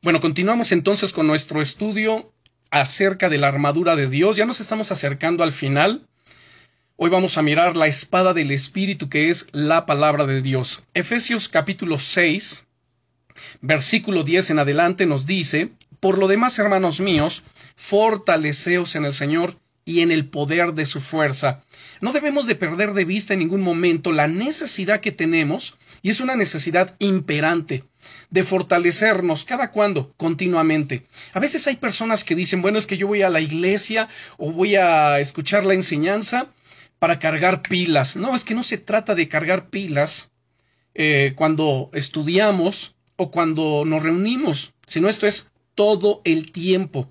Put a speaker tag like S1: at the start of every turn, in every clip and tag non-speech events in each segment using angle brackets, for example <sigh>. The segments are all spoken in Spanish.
S1: Bueno, continuamos entonces con nuestro estudio acerca de la armadura de Dios. Ya nos estamos acercando al final. Hoy vamos a mirar la espada del Espíritu que es la palabra de Dios. Efesios capítulo 6, versículo 10 en adelante nos dice, Por lo demás, hermanos míos, fortaleceos en el Señor y en el poder de su fuerza. No debemos de perder de vista en ningún momento la necesidad que tenemos, y es una necesidad imperante, de fortalecernos cada cuando, continuamente. A veces hay personas que dicen, bueno, es que yo voy a la iglesia o voy a escuchar la enseñanza para cargar pilas. No, es que no se trata de cargar pilas eh, cuando estudiamos o cuando nos reunimos, sino esto es todo el tiempo.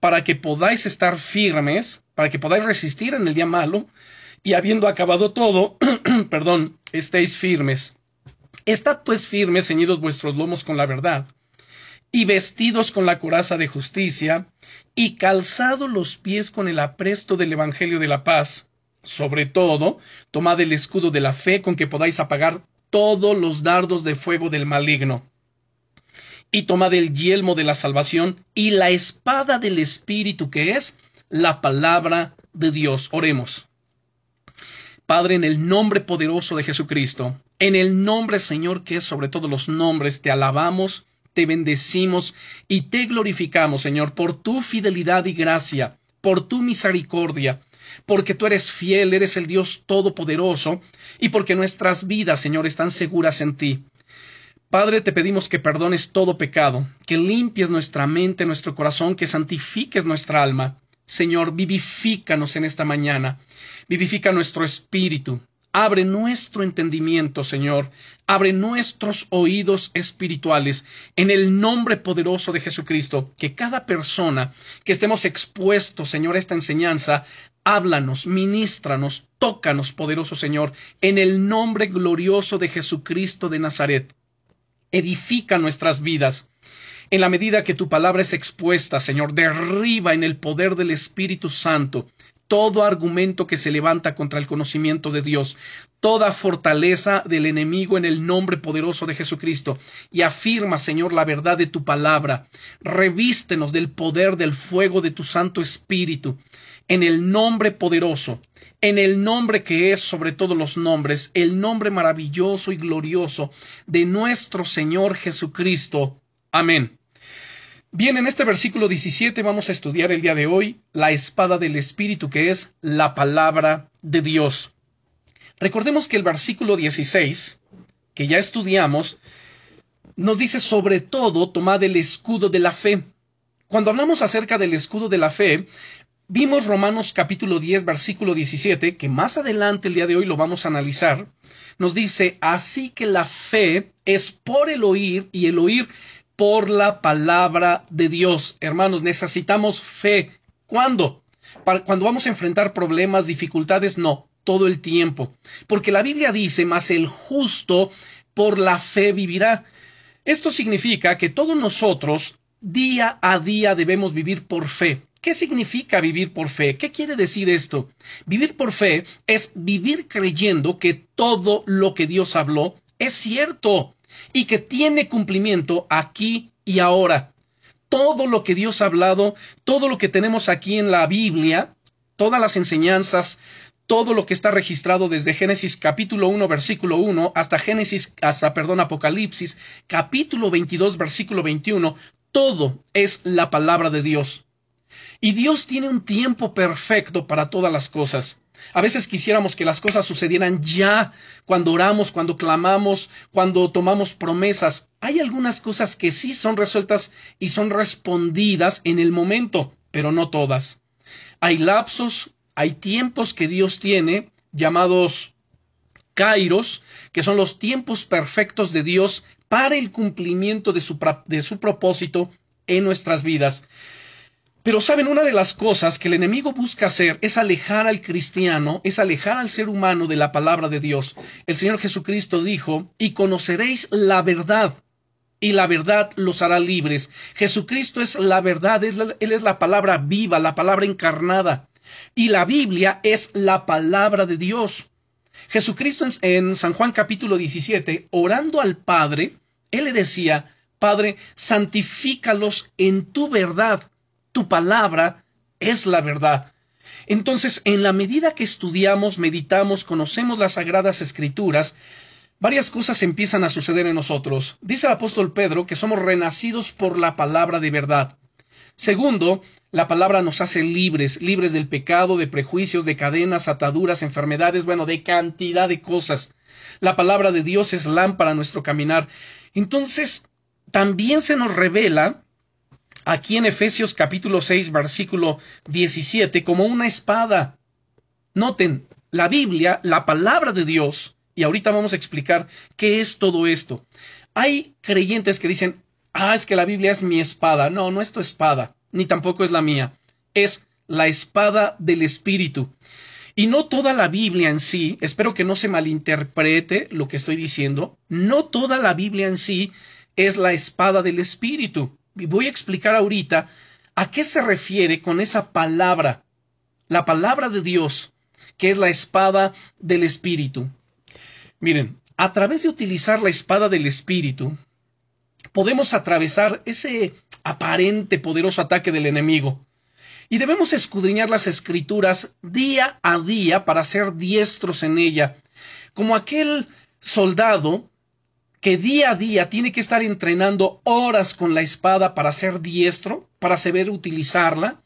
S1: para que podáis estar firmes, para que podáis resistir en el día malo, y habiendo acabado todo, <clears throat> perdón, estéis firmes. Estad pues firmes, ceñidos vuestros lomos con la verdad, y vestidos con la coraza de justicia, y calzados los pies con el apresto del Evangelio de la paz. Sobre todo, tomad el escudo de la fe con que podáis apagar todos los dardos de fuego del maligno y tomad el yelmo de la salvación y la espada del Espíritu que es la palabra de Dios. Oremos. Padre, en el nombre poderoso de Jesucristo, en el nombre Señor que es sobre todos los nombres, te alabamos, te bendecimos y te glorificamos, Señor, por tu fidelidad y gracia, por tu misericordia, porque tú eres fiel, eres el Dios todopoderoso, y porque nuestras vidas, Señor, están seguras en ti. Padre, te pedimos que perdones todo pecado, que limpies nuestra mente, nuestro corazón, que santifiques nuestra alma. Señor, vivifícanos en esta mañana, vivifica nuestro espíritu, abre nuestro entendimiento, Señor, abre nuestros oídos espirituales, en el nombre poderoso de Jesucristo, que cada persona que estemos expuestos, Señor, a esta enseñanza, háblanos, ministranos, tócanos, poderoso Señor, en el nombre glorioso de Jesucristo de Nazaret edifica nuestras vidas. En la medida que tu palabra es expuesta, Señor, derriba en el poder del Espíritu Santo todo argumento que se levanta contra el conocimiento de Dios, toda fortaleza del enemigo en el nombre poderoso de Jesucristo, y afirma, Señor, la verdad de tu palabra. Revístenos del poder del fuego de tu Santo Espíritu, en el nombre poderoso, en el nombre que es sobre todos los nombres, el nombre maravilloso y glorioso de nuestro Señor Jesucristo. Amén. Bien, en este versículo 17 vamos a estudiar el día de hoy la espada del Espíritu, que es la palabra de Dios. Recordemos que el versículo 16, que ya estudiamos, nos dice sobre todo tomad el escudo de la fe. Cuando hablamos acerca del escudo de la fe, vimos Romanos capítulo 10, versículo 17, que más adelante el día de hoy lo vamos a analizar, nos dice, así que la fe es por el oír y el oír por la palabra de Dios. Hermanos, necesitamos fe. ¿Cuándo? cuando vamos a enfrentar problemas, dificultades, no, todo el tiempo. Porque la Biblia dice, mas el justo por la fe vivirá. Esto significa que todos nosotros día a día debemos vivir por fe. ¿Qué significa vivir por fe? ¿Qué quiere decir esto? Vivir por fe es vivir creyendo que todo lo que Dios habló es cierto y que tiene cumplimiento aquí y ahora. Todo lo que Dios ha hablado, todo lo que tenemos aquí en la Biblia, todas las enseñanzas, todo lo que está registrado desde Génesis capítulo 1 versículo 1 hasta Génesis hasta perdón Apocalipsis capítulo 22 versículo 21, todo es la palabra de Dios. Y Dios tiene un tiempo perfecto para todas las cosas. A veces quisiéramos que las cosas sucedieran ya, cuando oramos, cuando clamamos, cuando tomamos promesas. Hay algunas cosas que sí son resueltas y son respondidas en el momento, pero no todas. Hay lapsos, hay tiempos que Dios tiene, llamados kairos, que son los tiempos perfectos de Dios para el cumplimiento de su, de su propósito en nuestras vidas. Pero saben, una de las cosas que el enemigo busca hacer es alejar al cristiano, es alejar al ser humano de la palabra de Dios. El Señor Jesucristo dijo, y conoceréis la verdad, y la verdad los hará libres. Jesucristo es la verdad, Él es la palabra viva, la palabra encarnada. Y la Biblia es la palabra de Dios. Jesucristo en, San Juan capítulo 17, orando al Padre, Él le decía, Padre, santifícalos en tu verdad tu palabra es la verdad. Entonces, en la medida que estudiamos, meditamos, conocemos las sagradas escrituras, varias cosas empiezan a suceder en nosotros. Dice el apóstol Pedro que somos renacidos por la palabra de verdad. Segundo, la palabra nos hace libres, libres del pecado, de prejuicios, de cadenas, ataduras, enfermedades, bueno, de cantidad de cosas. La palabra de Dios es lámpara a nuestro caminar. Entonces, también se nos revela aquí en Efesios capítulo 6 versículo 17 como una espada. Noten, la Biblia, la palabra de Dios, y ahorita vamos a explicar qué es todo esto. Hay creyentes que dicen, ah, es que la Biblia es mi espada. No, no es tu espada, ni tampoco es la mía. Es la espada del Espíritu. Y no toda la Biblia en sí, espero que no se malinterprete lo que estoy diciendo, no toda la Biblia en sí es la espada del Espíritu voy a explicar ahorita a qué se refiere con esa palabra, la palabra de Dios, que es la espada del Espíritu. Miren, a través de utilizar la espada del Espíritu, podemos atravesar ese aparente poderoso ataque del enemigo. Y debemos escudriñar las escrituras día a día para ser diestros en ella, como aquel soldado que día a día tiene que estar entrenando horas con la espada para ser diestro, para saber utilizarla,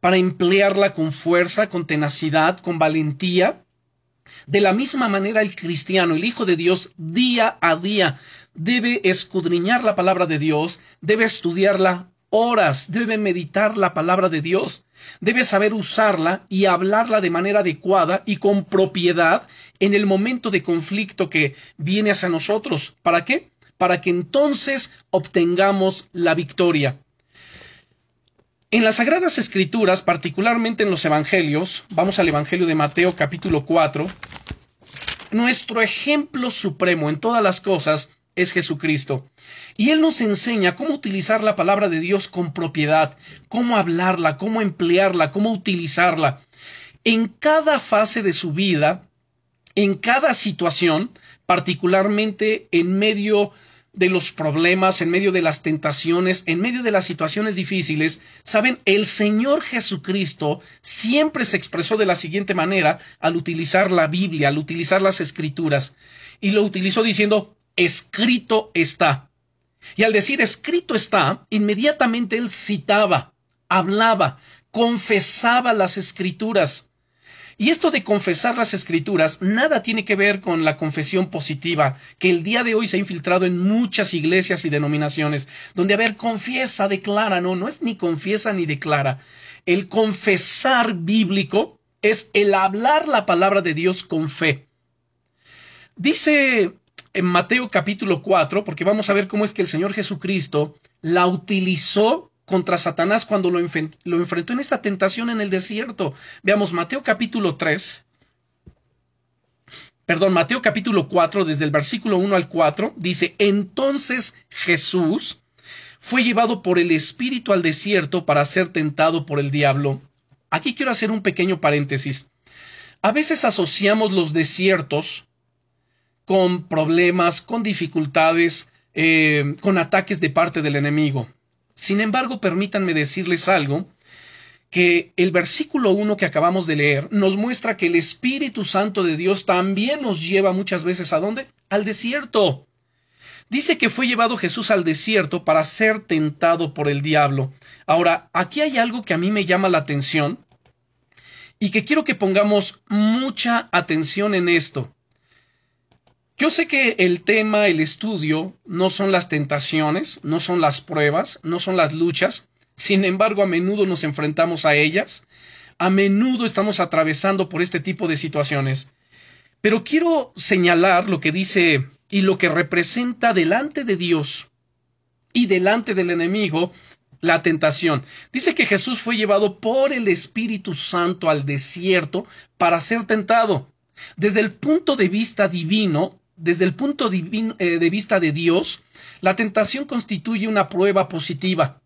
S1: para emplearla con fuerza, con tenacidad, con valentía. De la misma manera el cristiano, el Hijo de Dios, día a día debe escudriñar la palabra de Dios, debe estudiarla horas, debe meditar la palabra de Dios, debe saber usarla y hablarla de manera adecuada y con propiedad en el momento de conflicto que viene hacia nosotros. ¿Para qué? Para que entonces obtengamos la victoria. En las Sagradas Escrituras, particularmente en los Evangelios, vamos al Evangelio de Mateo capítulo 4, nuestro ejemplo supremo en todas las cosas es Jesucristo. Y Él nos enseña cómo utilizar la palabra de Dios con propiedad, cómo hablarla, cómo emplearla, cómo utilizarla. En cada fase de su vida, en cada situación, particularmente en medio de los problemas, en medio de las tentaciones, en medio de las situaciones difíciles, saben, el Señor Jesucristo siempre se expresó de la siguiente manera al utilizar la Biblia, al utilizar las escrituras, y lo utilizó diciendo, escrito está. Y al decir escrito está, inmediatamente él citaba, hablaba, confesaba las escrituras. Y esto de confesar las escrituras nada tiene que ver con la confesión positiva, que el día de hoy se ha infiltrado en muchas iglesias y denominaciones, donde, a ver, confiesa, declara, no, no es ni confiesa ni declara. El confesar bíblico es el hablar la palabra de Dios con fe. Dice en Mateo capítulo 4, porque vamos a ver cómo es que el Señor Jesucristo la utilizó contra Satanás cuando lo, enfrentó en esta tentación en el desierto. Veamos Mateo capítulo 3, perdón, Mateo capítulo 4, desde el versículo 1 al 4, dice, entonces Jesús fue llevado por el Espíritu al desierto para ser tentado por el diablo. Aquí quiero hacer un pequeño paréntesis. A veces asociamos los desiertos con problemas, con dificultades, eh, con ataques de parte del enemigo. Sin embargo, permítanme decirles algo, que el versículo 1 que acabamos de leer nos muestra que el Espíritu Santo de Dios también nos lleva muchas veces a dónde? Al desierto. Dice que fue llevado Jesús al desierto para ser tentado por el diablo. Ahora, aquí hay algo que a mí me llama la atención y que quiero que pongamos mucha atención en esto. Yo sé que el tema, el estudio, no son las tentaciones, no son las pruebas, no son las luchas, sin embargo a menudo nos enfrentamos a ellas, a menudo estamos atravesando por este tipo de situaciones. Pero quiero señalar lo que dice y lo que representa delante de Dios y delante del enemigo la tentación. Dice que Jesús fue llevado por el Espíritu Santo al desierto para ser tentado. Desde el punto de vista divino, desde el punto eh, de vista de Dios, la tentación constituye una prueba positiva.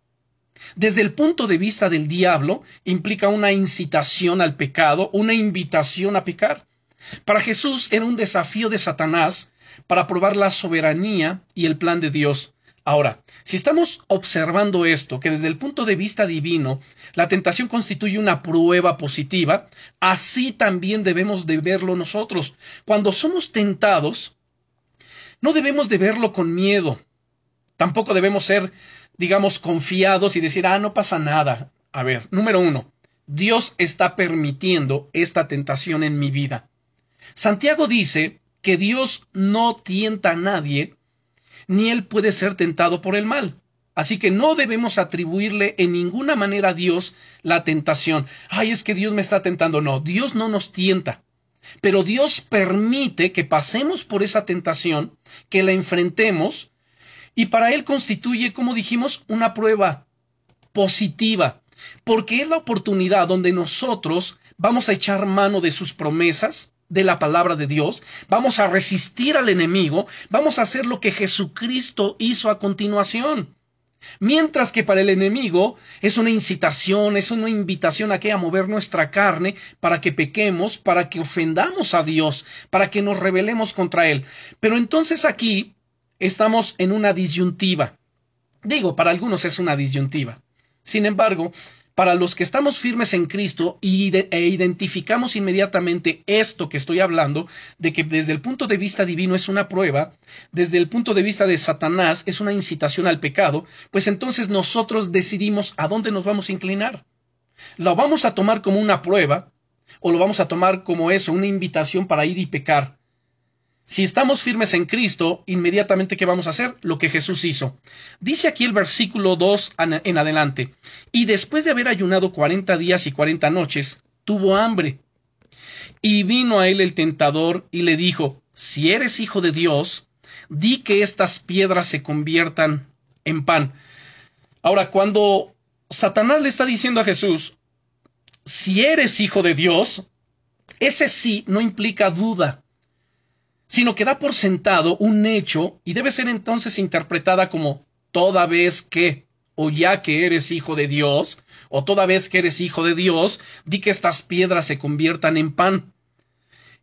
S1: Desde el punto de vista del diablo, implica una incitación al pecado, una invitación a pecar. Para Jesús era un desafío de Satanás para probar la soberanía y el plan de Dios. Ahora, si estamos observando esto, que desde el punto de vista divino la tentación constituye una prueba positiva, así también debemos de verlo nosotros. Cuando somos tentados, no debemos de verlo con miedo. Tampoco debemos ser, digamos, confiados y decir, ah, no pasa nada. A ver, número uno, Dios está permitiendo esta tentación en mi vida. Santiago dice que Dios no tienta a nadie ni él puede ser tentado por el mal. Así que no debemos atribuirle en ninguna manera a Dios la tentación. Ay, es que Dios me está tentando. No, Dios no nos tienta. Pero Dios permite que pasemos por esa tentación, que la enfrentemos, y para Él constituye, como dijimos, una prueba positiva, porque es la oportunidad donde nosotros vamos a echar mano de sus promesas, de la palabra de Dios, vamos a resistir al enemigo, vamos a hacer lo que Jesucristo hizo a continuación. Mientras que para el enemigo es una incitación, es una invitación a que a mover nuestra carne para que pequemos, para que ofendamos a Dios, para que nos rebelemos contra Él. Pero entonces aquí estamos en una disyuntiva. Digo, para algunos es una disyuntiva. Sin embargo, para los que estamos firmes en Cristo e identificamos inmediatamente esto que estoy hablando, de que desde el punto de vista divino es una prueba, desde el punto de vista de Satanás es una incitación al pecado, pues entonces nosotros decidimos a dónde nos vamos a inclinar. ¿Lo vamos a tomar como una prueba o lo vamos a tomar como eso, una invitación para ir y pecar? Si estamos firmes en Cristo, inmediatamente ¿qué vamos a hacer? Lo que Jesús hizo. Dice aquí el versículo 2 en adelante, y después de haber ayunado cuarenta días y cuarenta noches, tuvo hambre. Y vino a él el tentador y le dijo, si eres hijo de Dios, di que estas piedras se conviertan en pan. Ahora, cuando Satanás le está diciendo a Jesús, si eres hijo de Dios, ese sí no implica duda sino que da por sentado un hecho y debe ser entonces interpretada como toda vez que o ya que eres hijo de Dios, o toda vez que eres hijo de Dios, di que estas piedras se conviertan en pan.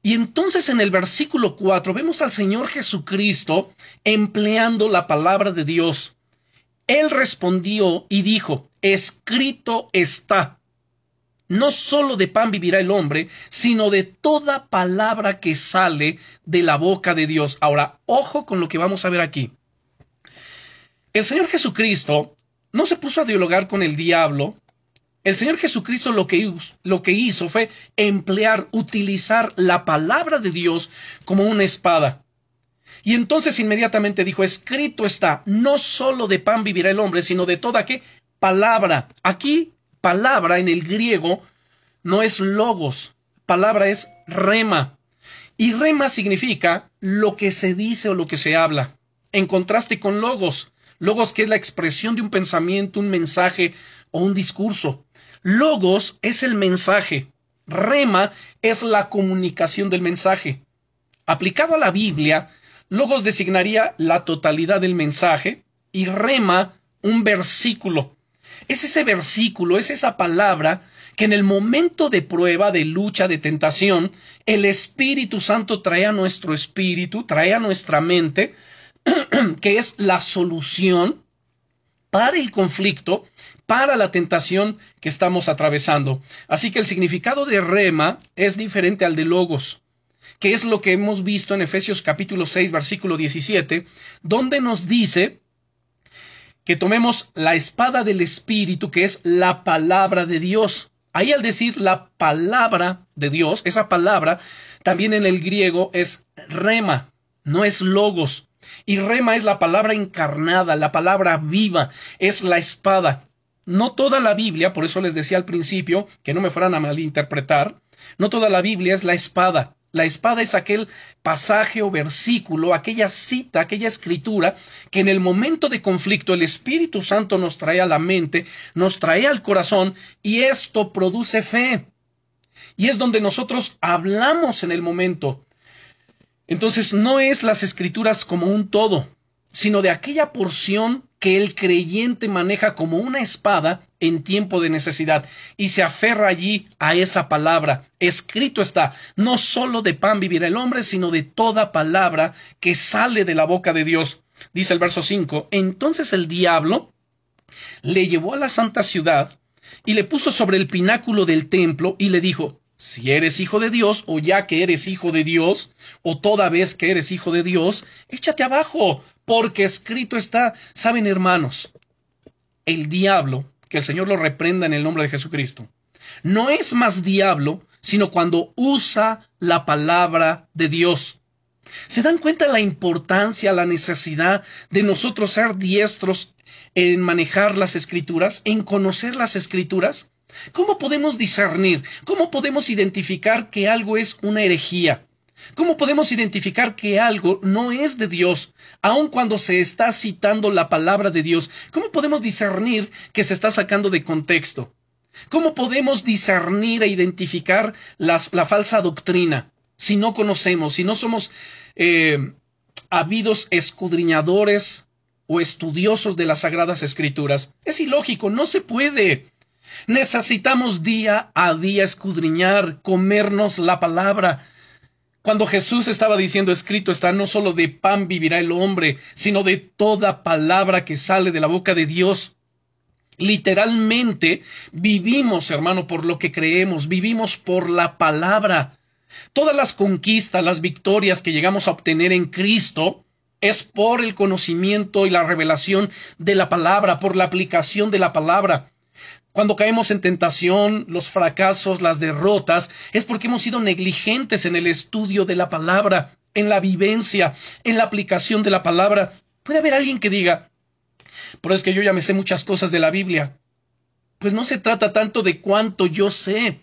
S1: Y entonces en el versículo 4 vemos al Señor Jesucristo empleando la palabra de Dios. Él respondió y dijo, escrito está. No solo de pan vivirá el hombre, sino de toda palabra que sale de la boca de Dios. Ahora, ojo con lo que vamos a ver aquí. El Señor Jesucristo no se puso a dialogar con el diablo. El Señor Jesucristo lo que, hizo fue emplear, utilizar la palabra de Dios como una espada. Y entonces inmediatamente dijo, escrito está, no solo de pan vivirá el hombre, sino de toda qué palabra. Aquí palabra en el griego no es logos, palabra es rema. Y rema significa lo que se dice o lo que se habla, en contraste con logos. Logos que es la expresión de un pensamiento, un mensaje o un discurso. Logos es el mensaje. Rema es la comunicación del mensaje. Aplicado a la Biblia, logos designaría la totalidad del mensaje y rema un versículo. Es ese versículo, es esa palabra que en el momento de prueba, de lucha, de tentación, el Espíritu Santo trae a nuestro espíritu, trae a nuestra mente, <clears throat> que es la solución para el conflicto, para la tentación que estamos atravesando. Así que el significado de rema es diferente al de logos, que es lo que hemos visto en Efesios capítulo 6, versículo 17, donde nos dice que tomemos la espada del Espíritu, que es la palabra de Dios. Ahí al decir la palabra de Dios, esa palabra también en el griego es rema, no es logos. Y rema es la palabra encarnada, la palabra viva, es la espada. No toda la Biblia, por eso les decía al principio que no me fueran a malinterpretar, no toda la Biblia es la espada. La espada es aquel pasaje o versículo, aquella cita, aquella escritura que en el momento de conflicto el Espíritu Santo nos trae a la mente, nos trae al corazón y esto produce fe. Y es donde nosotros hablamos en el momento. Entonces no es las escrituras como un todo, sino de aquella porción que el creyente maneja como una espada en tiempo de necesidad y se aferra allí a esa palabra. Escrito está, no solo de pan vivirá el hombre, sino de toda palabra que sale de la boca de Dios. Dice el verso 5, entonces el diablo le llevó a la santa ciudad y le puso sobre el pináculo del templo y le dijo, si eres hijo de Dios, o ya que eres hijo de Dios, o toda vez que eres hijo de Dios, échate abajo, porque escrito está, saben hermanos, el diablo, que el Señor lo reprenda en el nombre de Jesucristo, no es más diablo, sino cuando usa la palabra de Dios. ¿Se dan cuenta la importancia, la necesidad de nosotros ser diestros en manejar las escrituras, en conocer las escrituras? ¿Cómo podemos discernir? ¿Cómo podemos identificar que algo es una herejía? ¿Cómo podemos identificar que algo no es de Dios, aun cuando se está citando la palabra de Dios? ¿Cómo podemos discernir que se está sacando de contexto? ¿Cómo podemos discernir e identificar la falsa doctrina si no conocemos, si no somos eh, habidos escudriñadores o estudiosos de las sagradas escrituras? Es ilógico, no se puede. Necesitamos día a día escudriñar, comernos la palabra. Cuando Jesús estaba diciendo escrito está, no solo de pan vivirá el hombre, sino de toda palabra que sale de la boca de Dios. Literalmente vivimos, hermano, por lo que creemos, vivimos por la palabra. Todas las conquistas, las victorias que llegamos a obtener en Cristo es por el conocimiento y la revelación de la palabra, por la aplicación de la palabra. Cuando caemos en tentación, los fracasos, las derrotas, es porque hemos sido negligentes en el estudio de la palabra, en la vivencia, en la aplicación de la palabra. Puede haber alguien que diga, pero es que yo ya me sé muchas cosas de la Biblia. Pues no se trata tanto de cuánto yo sé,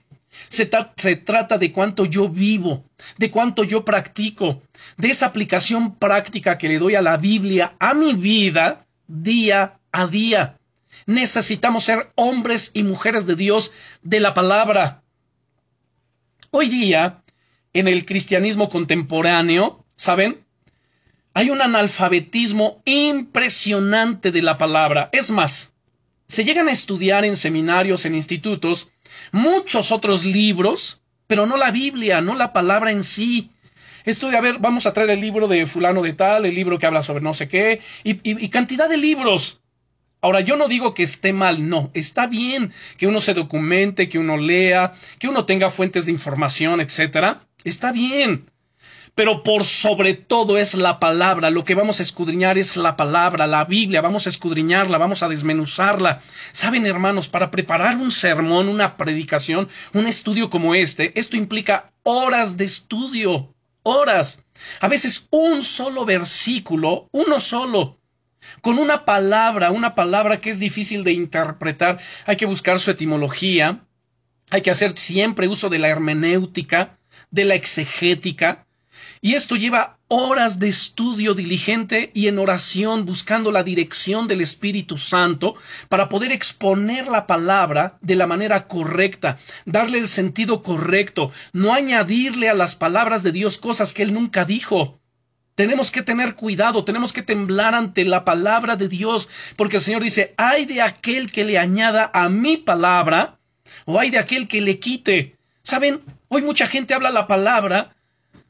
S1: se, se, trata de cuánto yo vivo, de cuánto yo practico, de esa aplicación práctica que le doy a la Biblia, a mi vida, día a día. Necesitamos ser hombres y mujeres de Dios de la palabra. Hoy día, en el cristianismo contemporáneo, ¿saben? Hay un analfabetismo impresionante de la palabra. Es más, se llegan a estudiar en seminarios, en institutos, muchos otros libros, pero no la Biblia, no la palabra en sí. Estoy, a ver, vamos a traer el libro de fulano de tal, el libro que habla sobre no sé qué, y, y cantidad de libros. Ahora, yo no digo que esté mal, no, está bien que uno se documente, que uno lea, que uno tenga fuentes de información, etcétera. Está bien. Pero por sobre todo es la palabra, lo que vamos a escudriñar es la palabra, la Biblia, vamos a escudriñarla, vamos a desmenuzarla. Saben, hermanos, para preparar un sermón, una predicación, un estudio como este, esto implica horas de estudio, horas. A veces un solo versículo, uno solo, con una palabra, una palabra que es difícil de interpretar, hay que buscar su etimología, hay que hacer siempre uso de la hermenéutica, de la exegética, y esto lleva horas de estudio diligente y en oración buscando la dirección del Espíritu Santo para poder exponer la palabra de la manera correcta, darle el sentido correcto, no añadirle a las palabras de Dios cosas que Él nunca dijo. Tenemos que tener cuidado, tenemos que temblar ante la palabra de Dios, porque el Señor dice, hay de aquel que le añada a mi palabra, o hay de aquel que le quite. Saben, hoy mucha gente habla la palabra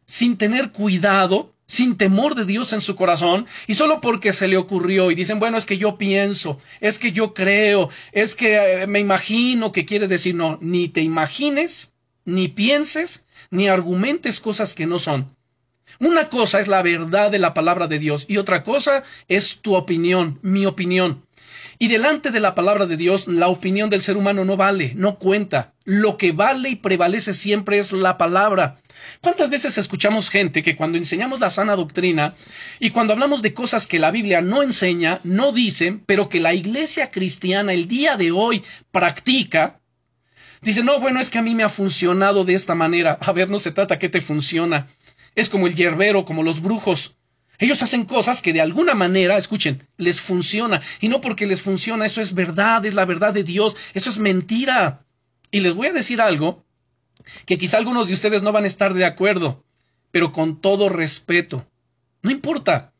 S1: sin tener cuidado, sin temor de Dios en su corazón, y solo porque se le ocurrió, y dicen, bueno, es que yo pienso, es que yo creo, es que eh, me imagino que quiere decir, no, ni te imagines, ni pienses, ni argumentes cosas que no son. Una cosa es la verdad de la palabra de Dios y otra cosa es tu opinión, mi opinión. Y delante de la palabra de Dios, la opinión del ser humano no vale, no cuenta. Lo que vale y prevalece siempre es la palabra. ¿Cuántas veces escuchamos gente que cuando enseñamos la sana doctrina y cuando hablamos de cosas que la Biblia no enseña, no dice, pero que la iglesia cristiana el día de hoy practica, Dice, no, bueno, es que a mí me ha funcionado de esta manera. A ver, no se trata que te funciona. Es como el yerbero, como los brujos. Ellos hacen cosas que de alguna manera, escuchen, les funciona. Y no porque les funciona, eso es verdad, es la verdad de Dios, eso es mentira. Y les voy a decir algo que quizá algunos de ustedes no van a estar de acuerdo, pero con todo respeto. No importa.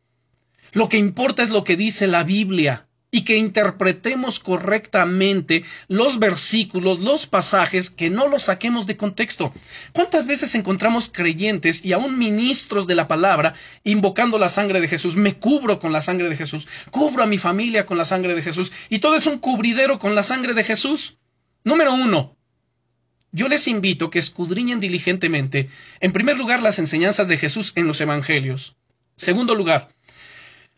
S1: Lo que importa es lo que dice la Biblia y que interpretemos correctamente los versículos, los pasajes, que no los saquemos de contexto. ¿Cuántas veces encontramos creyentes y aún ministros de la palabra invocando la sangre de Jesús? Me cubro con la sangre de Jesús, cubro a mi familia con la sangre de Jesús, y todo es un cubridero con la sangre de Jesús. Número uno. Yo les invito que escudriñen diligentemente, en primer lugar, las enseñanzas de Jesús en los Evangelios. Segundo lugar,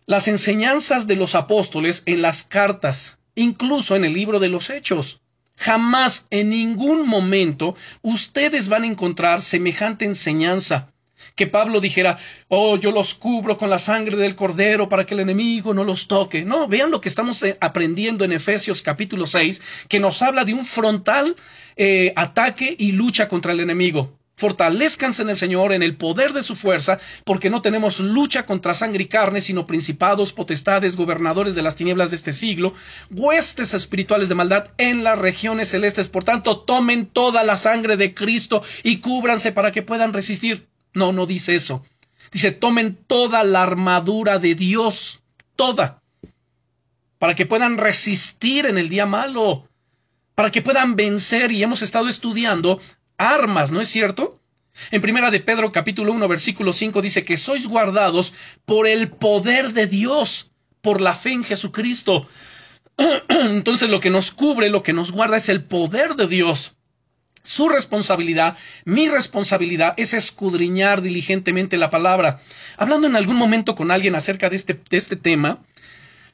S1: las enseñanzas de los apóstoles en las cartas, incluso en el libro de los Hechos. Jamás en ningún momento ustedes van a encontrar semejante enseñanza. Que Pablo dijera, oh, yo los cubro con la sangre del cordero para que el enemigo no los toque. No, vean lo que estamos eh, aprendiendo en Efesios capítulo 6, que nos habla de un frontal eh, ataque y lucha contra el enemigo. Fortalezcanse en el Señor, en el poder de su fuerza, porque no tenemos lucha contra sangre y carne, sino principados, potestades, gobernadores de las tinieblas de este siglo, huestes espirituales de maldad en las regiones celestes. Por tanto, tomen toda la sangre de Cristo y cúbranse para que puedan resistir. No, no dice eso. Dice, tomen toda la armadura de Dios, toda, para que puedan resistir en el día malo, para que puedan vencer. Y hemos estado estudiando armas, ¿no es cierto? En primera de Pedro capítulo 1 versículo 5 dice que sois guardados por el poder de Dios, por la fe en Jesucristo. <clears throat> Entonces lo que nos cubre, lo que nos guarda es el poder de Dios. Su responsabilidad, mi responsabilidad es escudriñar diligentemente la palabra. Hablando en algún momento con alguien acerca de este, de este tema,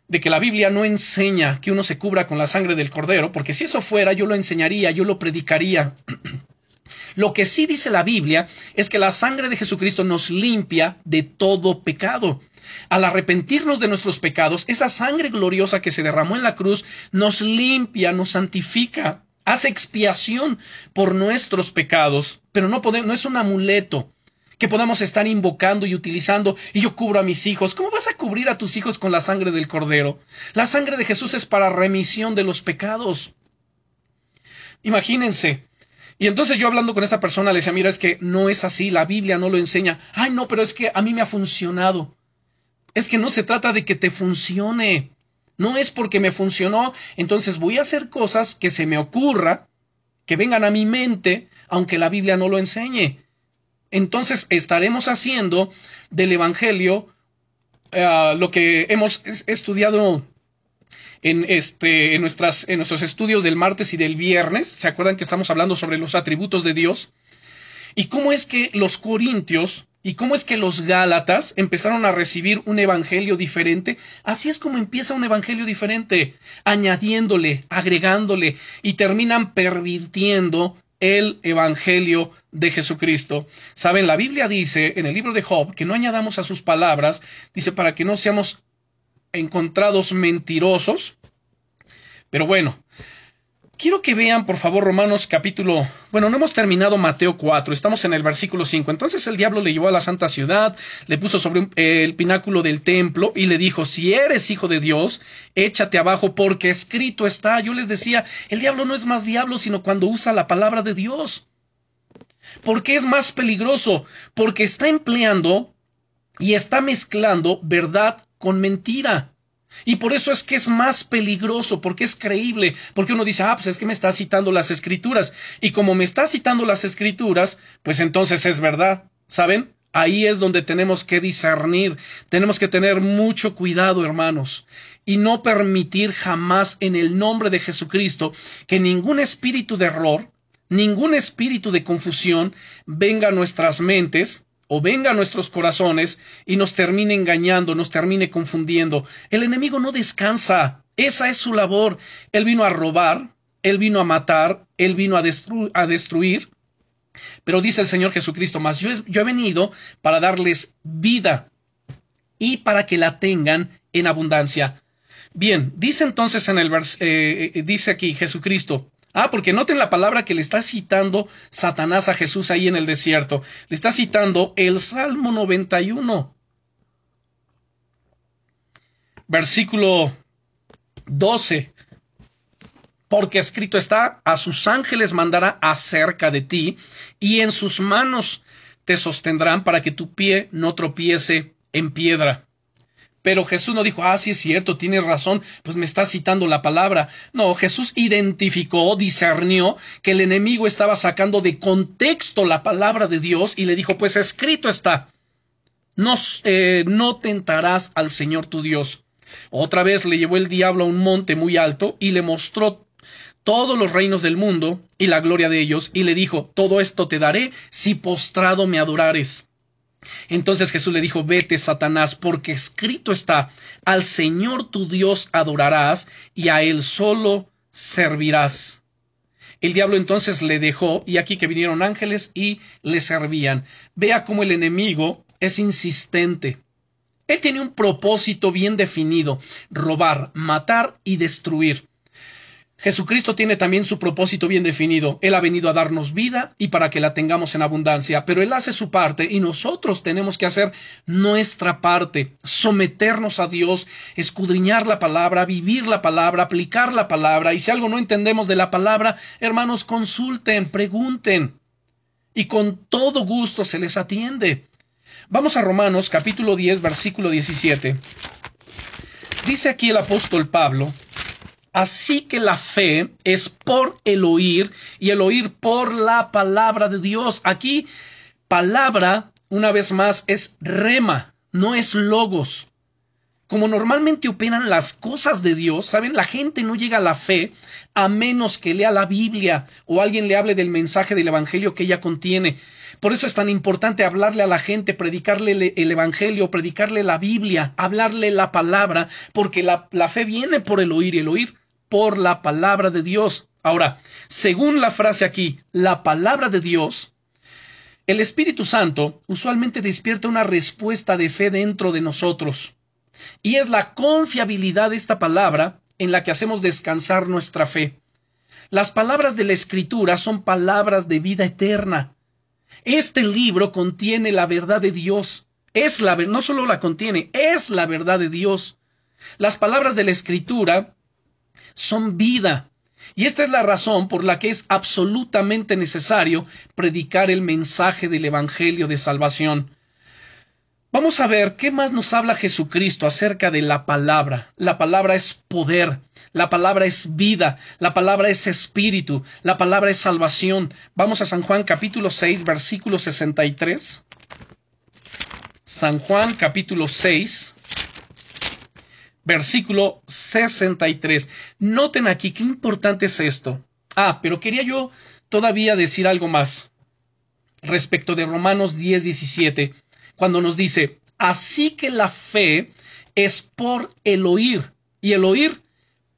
S1: de que la Biblia no enseña que uno se cubra con la sangre del cordero, porque si eso fuera yo lo enseñaría, yo lo predicaría. <clears throat> Lo que sí dice la Biblia es que la sangre de Jesucristo nos limpia de todo pecado. Al arrepentirnos de nuestros pecados, esa sangre gloriosa que se derramó en la cruz nos limpia, nos santifica, hace expiación por nuestros pecados, pero no, podemos, no es un amuleto que podamos estar invocando y utilizando y yo cubro a mis hijos. ¿Cómo vas a cubrir a tus hijos con la sangre del cordero? La sangre de Jesús es para remisión de los pecados. Imagínense, y entonces yo hablando con esta persona le decía, mira, es que no es así, la Biblia no lo enseña. Ay, no, pero es que a mí me ha funcionado. Es que no se trata de que te funcione. No es porque me funcionó, entonces voy a hacer cosas que se me ocurra, que vengan a mi mente, aunque la Biblia no lo enseñe. Entonces estaremos haciendo del Evangelio eh, lo que hemos estudiado en, este, en, nuestras, en nuestros estudios del martes y del viernes. ¿Se acuerdan que estamos hablando sobre los atributos de Dios? Y cómo es que los corintios y cómo es que los gálatas empezaron a recibir un evangelio diferente. Así es como empieza un evangelio diferente, añadiéndole, agregándole y terminan pervirtiendo el Evangelio de Jesucristo. Saben, la Biblia dice en el libro de Job que no añadamos a sus palabras, dice para que no seamos encontrados mentirosos. Pero bueno, quiero que vean por favor Romanos capítulo, bueno, no hemos terminado Mateo 4, estamos en el versículo 5. Entonces el diablo le llevó a la santa ciudad, le puso sobre el pináculo del templo y le dijo, si eres hijo de Dios, échate abajo porque escrito está. Yo les decía, el diablo no es más diablo sino cuando usa la palabra de Dios. ¿Por qué es más peligroso? Porque está empleando y está mezclando verdad con mentira. Y por eso es que es más peligroso, porque es creíble, porque uno dice, ah, pues es que me está citando las escrituras. Y como me está citando las escrituras, pues entonces es verdad. ¿Saben? Ahí es donde tenemos que discernir, tenemos que tener mucho cuidado, hermanos, y no permitir jamás en el nombre de Jesucristo que ningún espíritu de error, ningún espíritu de confusión venga a nuestras mentes o venga a nuestros corazones y nos termine engañando, nos termine confundiendo. El enemigo no descansa. Esa es su labor. Él vino a robar, él vino a matar, él vino a, destruir. Pero dice el Señor Jesucristo, más yo, he venido para darles vida y para que la tengan en abundancia. Bien, dice entonces en el vers eh, eh, dice aquí Jesucristo, Ah, porque noten la palabra que le está citando Satanás a Jesús ahí en el desierto. Le está citando el Salmo 91. Versículo 12. Porque escrito está, a sus ángeles mandará acerca de ti, y en sus manos te sostendrán para que tu pie no tropiece en piedra. Pero Jesús no dijo, ah, sí es cierto, tienes razón, pues me está citando la palabra. No, Jesús identificó, discernió que el enemigo estaba sacando de contexto la palabra de Dios y le dijo, pues escrito está, no, eh, no tentarás al Señor tu Dios. Otra vez le llevó el diablo a un monte muy alto y le mostró todos los reinos del mundo y la gloria de ellos, y le dijo, todo esto te daré si postrado me adorares. Entonces Jesús le dijo, vete, Satanás, porque escrito está, al Señor tu Dios adorarás y a Él solo servirás. El diablo entonces le dejó, y aquí que vinieron ángeles y le servían. Vea cómo el enemigo es insistente. Él tiene un propósito bien definido, robar, matar y destruir. Jesucristo tiene también su propósito bien definido. Él ha venido a darnos vida y para que la tengamos en abundancia, pero Él hace su parte y nosotros tenemos que hacer nuestra parte, someternos a Dios, escudriñar la palabra, vivir la palabra, aplicar la palabra y si algo no entendemos de la palabra, hermanos, consulten, pregunten y con todo gusto se les atiende. Vamos a Romanos capítulo 10 versículo 17. Dice aquí el apóstol Pablo, Así que la fe es por el oír y el oír por la palabra de Dios. Aquí, palabra, una vez más, es rema, no es logos. Como normalmente operan las cosas de Dios, ¿saben? La gente no llega a la fe a menos que lea la Biblia o alguien le hable del mensaje del Evangelio que ella contiene. Por eso es tan importante hablarle a la gente, predicarle el Evangelio, predicarle la Biblia, hablarle la palabra, porque la, la fe viene por el oír y el oír por la palabra de Dios. Ahora, según la frase aquí, la palabra de Dios, el Espíritu Santo usualmente despierta una respuesta de fe dentro de nosotros. Y es la confiabilidad de esta palabra en la que hacemos descansar nuestra fe. Las palabras de la Escritura son palabras de vida eterna. Este libro contiene la verdad de Dios. Es la no solo la contiene, es la verdad de Dios. Las palabras de la Escritura son vida. Y esta es la razón por la que es absolutamente necesario predicar el mensaje del Evangelio de salvación. Vamos a ver qué más nos habla Jesucristo acerca de la palabra. La palabra es poder, la palabra es vida, la palabra es espíritu, la palabra es salvación. Vamos a San Juan capítulo 6 versículo 63. San Juan capítulo 6 versículo 63. Noten aquí qué importante es esto. Ah, pero quería yo todavía decir algo más respecto de Romanos 10, 17, cuando nos dice, así que la fe es por el oír, y el oír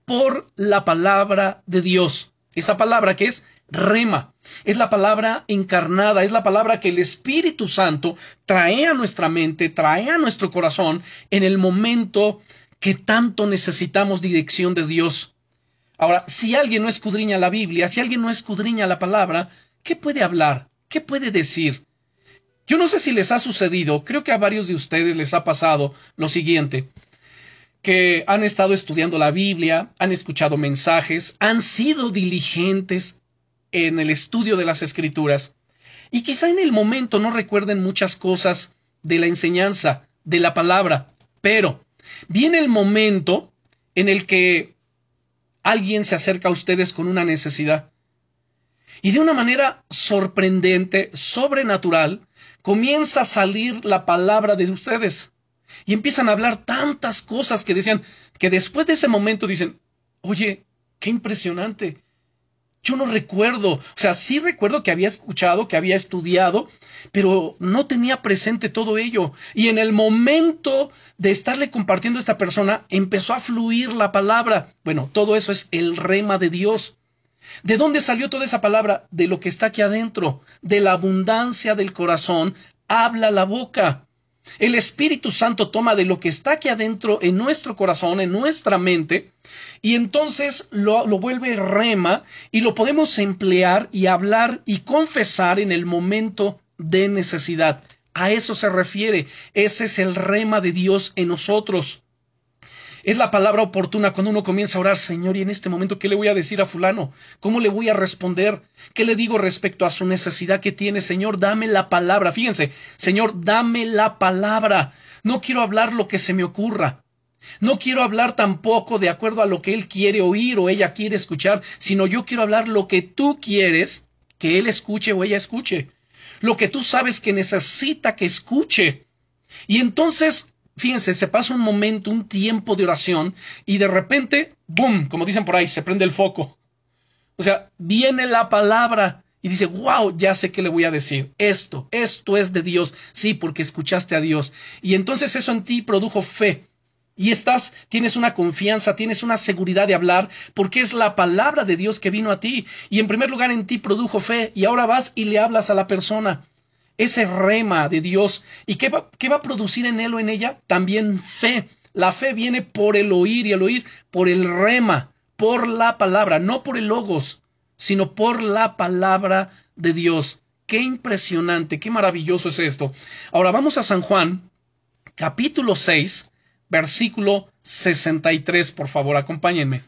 S1: por la palabra de Dios. Esa palabra que es rema, es la palabra encarnada, es la palabra que el Espíritu Santo trae a nuestra mente, trae a nuestro corazón en el momento que tanto necesitamos dirección de Dios. Ahora, si alguien no escudriña la Biblia, si alguien no escudriña la palabra, ¿qué puede hablar? ¿Qué puede decir? Yo no sé si les ha sucedido, creo que a varios de ustedes les ha pasado lo siguiente, que han estado estudiando la Biblia, han escuchado mensajes, han sido diligentes en el estudio de las escrituras, y quizá en el momento no recuerden muchas cosas de la enseñanza, de la palabra, pero Viene el momento en el que alguien se acerca a ustedes con una necesidad. Y de una manera sorprendente, sobrenatural, comienza a salir la palabra de ustedes. Y empiezan a hablar tantas cosas que decían, que después de ese momento dicen, oye, qué impresionante. Yo no recuerdo, o sea, sí recuerdo que había escuchado, que había estudiado, pero no tenía presente todo ello. Y en el momento de estarle compartiendo a esta persona, empezó a fluir la palabra. Bueno, todo eso es el rema de Dios. ¿De dónde salió toda esa palabra? De lo que está aquí adentro, de la abundancia del corazón, habla la boca. El Espíritu Santo toma de lo que está aquí adentro en nuestro corazón, en nuestra mente, y entonces lo, vuelve rema y lo podemos emplear y hablar y confesar en el momento de necesidad. A eso se refiere. Ese es el rema de Dios en nosotros. Es la palabra oportuna cuando uno comienza a orar, Señor, y en este momento, ¿qué le voy a decir a fulano? ¿Cómo le voy a responder? ¿Qué le digo respecto a su necesidad que tiene? Señor, dame la palabra. Fíjense, Señor, dame la palabra. No quiero hablar lo que se me ocurra. No quiero hablar tampoco de acuerdo a lo que él quiere oír o ella quiere escuchar, sino yo quiero hablar lo que tú quieres que él escuche o ella escuche. Lo que tú sabes que necesita que escuche. Y entonces fíjense, se pasa un momento, un tiempo de oración y de repente, ¡boom! Como dicen por ahí, se prende el foco. O sea, viene la palabra y dice, wow, ya sé qué le voy a decir. Esto, esto es de Dios. Sí, porque escuchaste a Dios. Y entonces eso en ti produjo fe. Y estás, tienes una confianza, tienes una seguridad de hablar, porque es la palabra de Dios que vino a ti. Y en primer lugar en ti produjo fe. Y ahora vas y le hablas a la persona ese rema de Dios. ¿Y qué va, qué va a producir en él o en ella? También fe. La fe viene por el oír y el oír por el rema, por la palabra, no por el logos, sino por la palabra de Dios. Qué impresionante, qué maravilloso es esto. Ahora vamos a San Juan, capítulo 6, versículo 63, por favor, acompáñenme.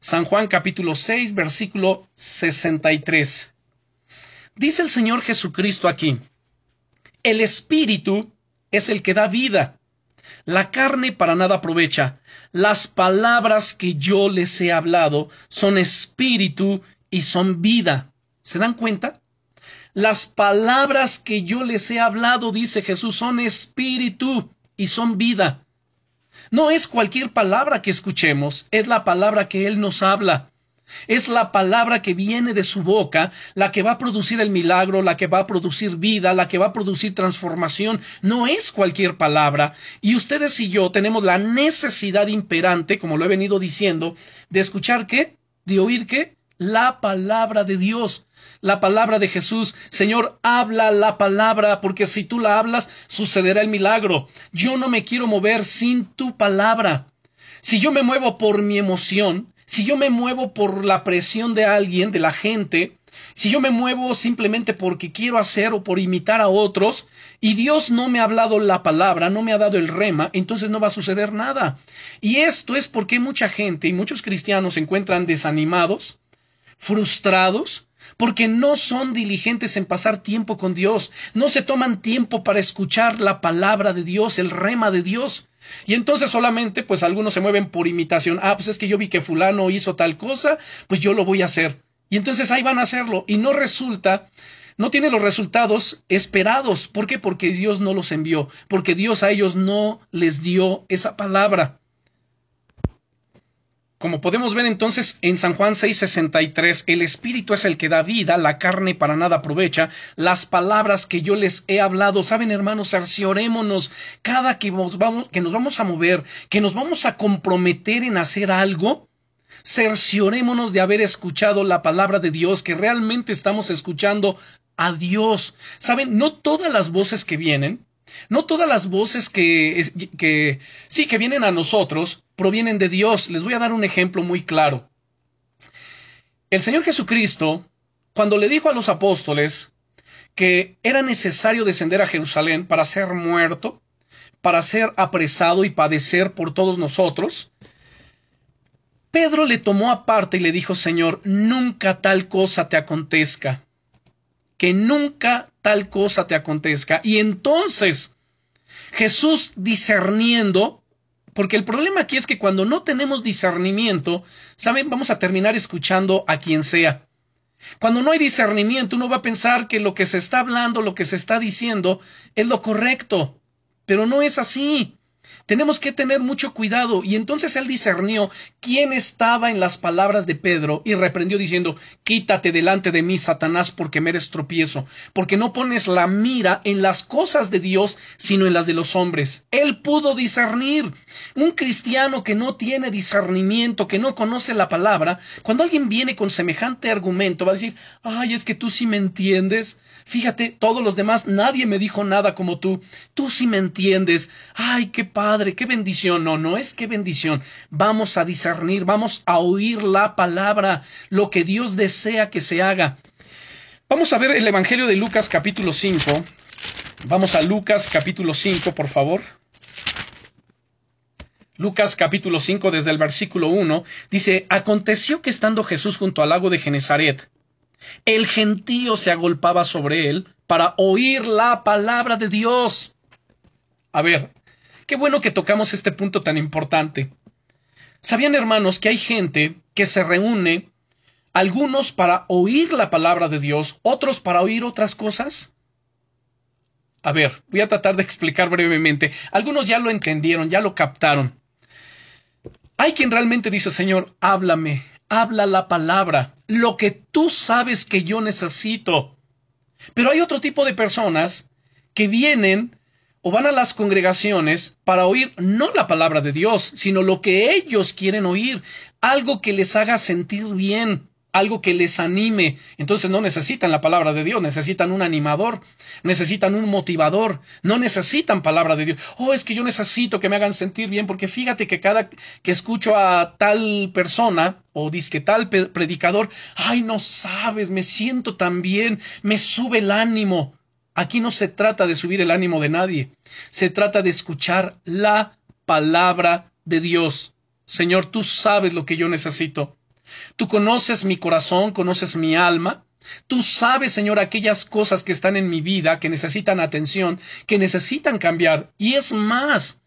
S1: San Juan capítulo 6, versículo 63. Dice el Señor Jesucristo aquí, el espíritu es el que da vida. La carne para nada aprovecha. Las palabras que yo les he hablado son espíritu y son vida. ¿Se dan cuenta? Las palabras que yo les he hablado, dice Jesús, son espíritu y son vida. No es cualquier palabra que escuchemos, es la palabra que Él nos habla. Es la palabra que viene de su boca la que va a producir el milagro, la que va a producir vida, la que va a producir transformación. No es cualquier palabra. Y ustedes y yo tenemos la necesidad imperante, como lo he venido diciendo, de escuchar qué, de oír qué, la palabra de Dios, la palabra de Jesús. Señor, habla la palabra, porque si tú la hablas, sucederá el milagro. Yo no me quiero mover sin tu palabra. Si yo me muevo por mi emoción, si yo me muevo por la presión de alguien, de la gente, si yo me muevo simplemente porque quiero hacer o por imitar a otros, y Dios no me ha hablado la palabra, no me ha dado el rema, entonces no va a suceder nada. Y esto es porque mucha gente y muchos cristianos se encuentran desanimados, frustrados, porque no son diligentes en pasar tiempo con Dios, no se toman tiempo para escuchar la palabra de Dios, el rema de Dios. Y entonces solamente, pues algunos se mueven por imitación. Ah, pues es que yo vi que fulano hizo tal cosa, pues yo lo voy a hacer. Y entonces ahí van a hacerlo. Y no resulta, no tiene los resultados esperados. ¿Por qué? Porque Dios no los envió. Porque Dios a ellos no les dio esa palabra. Como podemos ver entonces en San Juan 6:63, el Espíritu es el que da vida, la carne para nada aprovecha. Las palabras que yo les he hablado, saben hermanos, cerciorémonos cada que vamos, que nos vamos a mover, que nos vamos a comprometer en hacer algo, cerciorémonos de haber escuchado la palabra de Dios, que realmente estamos escuchando a Dios. Saben, no todas las voces que vienen, no todas las voces que, que sí que vienen a nosotros provienen de Dios. Les voy a dar un ejemplo muy claro. El Señor Jesucristo, cuando le dijo a los apóstoles que era necesario descender a Jerusalén para ser muerto, para ser apresado y padecer por todos nosotros, Pedro le tomó aparte y le dijo, Señor, nunca tal cosa te acontezca, que nunca tal cosa te acontezca. Y entonces Jesús discerniendo, porque el problema aquí es que cuando no tenemos discernimiento, ¿saben? Vamos a terminar escuchando a quien sea. Cuando no hay discernimiento, uno va a pensar que lo que se está hablando, lo que se está diciendo, es lo correcto. Pero no es así. Tenemos que tener mucho cuidado. Y entonces él discernió quién estaba en las palabras de Pedro y reprendió diciendo, quítate delante de mí, Satanás, porque me eres tropiezo, porque no pones la mira en las cosas de Dios, sino en las de los hombres. Él pudo discernir. Un cristiano que no tiene discernimiento, que no conoce la palabra, cuando alguien viene con semejante argumento, va a decir, ay, es que tú sí me entiendes. Fíjate, todos los demás, nadie me dijo nada como tú. Tú sí me entiendes. Ay, qué padre, qué bendición. No, no es qué bendición. Vamos a discernir, vamos a oír la palabra, lo que Dios desea que se haga. Vamos a ver el Evangelio de Lucas capítulo 5. Vamos a Lucas capítulo 5, por favor. Lucas capítulo 5 desde el versículo 1 dice, Aconteció que estando Jesús junto al lago de Genezaret, el gentío se agolpaba sobre él para oír la palabra de Dios. A ver, qué bueno que tocamos este punto tan importante. ¿Sabían, hermanos, que hay gente que se reúne, algunos para oír la palabra de Dios, otros para oír otras cosas? A ver, voy a tratar de explicar brevemente. Algunos ya lo entendieron, ya lo captaron. Hay quien realmente dice, Señor, háblame, habla la palabra, lo que tú sabes que yo necesito. Pero hay otro tipo de personas que vienen o van a las congregaciones para oír no la palabra de Dios, sino lo que ellos quieren oír, algo que les haga sentir bien algo que les anime. Entonces no necesitan la palabra de Dios, necesitan un animador, necesitan un motivador, no necesitan palabra de Dios. Oh, es que yo necesito que me hagan sentir bien, porque fíjate que cada que escucho a tal persona o disque tal predicador, ay, no sabes, me siento tan bien, me sube el ánimo. Aquí no se trata de subir el ánimo de nadie, se trata de escuchar la palabra de Dios. Señor, tú sabes lo que yo necesito. Tú conoces mi corazón, conoces mi alma. Tú sabes, Señor, aquellas cosas que están en mi vida, que necesitan atención, que necesitan cambiar. Y es más,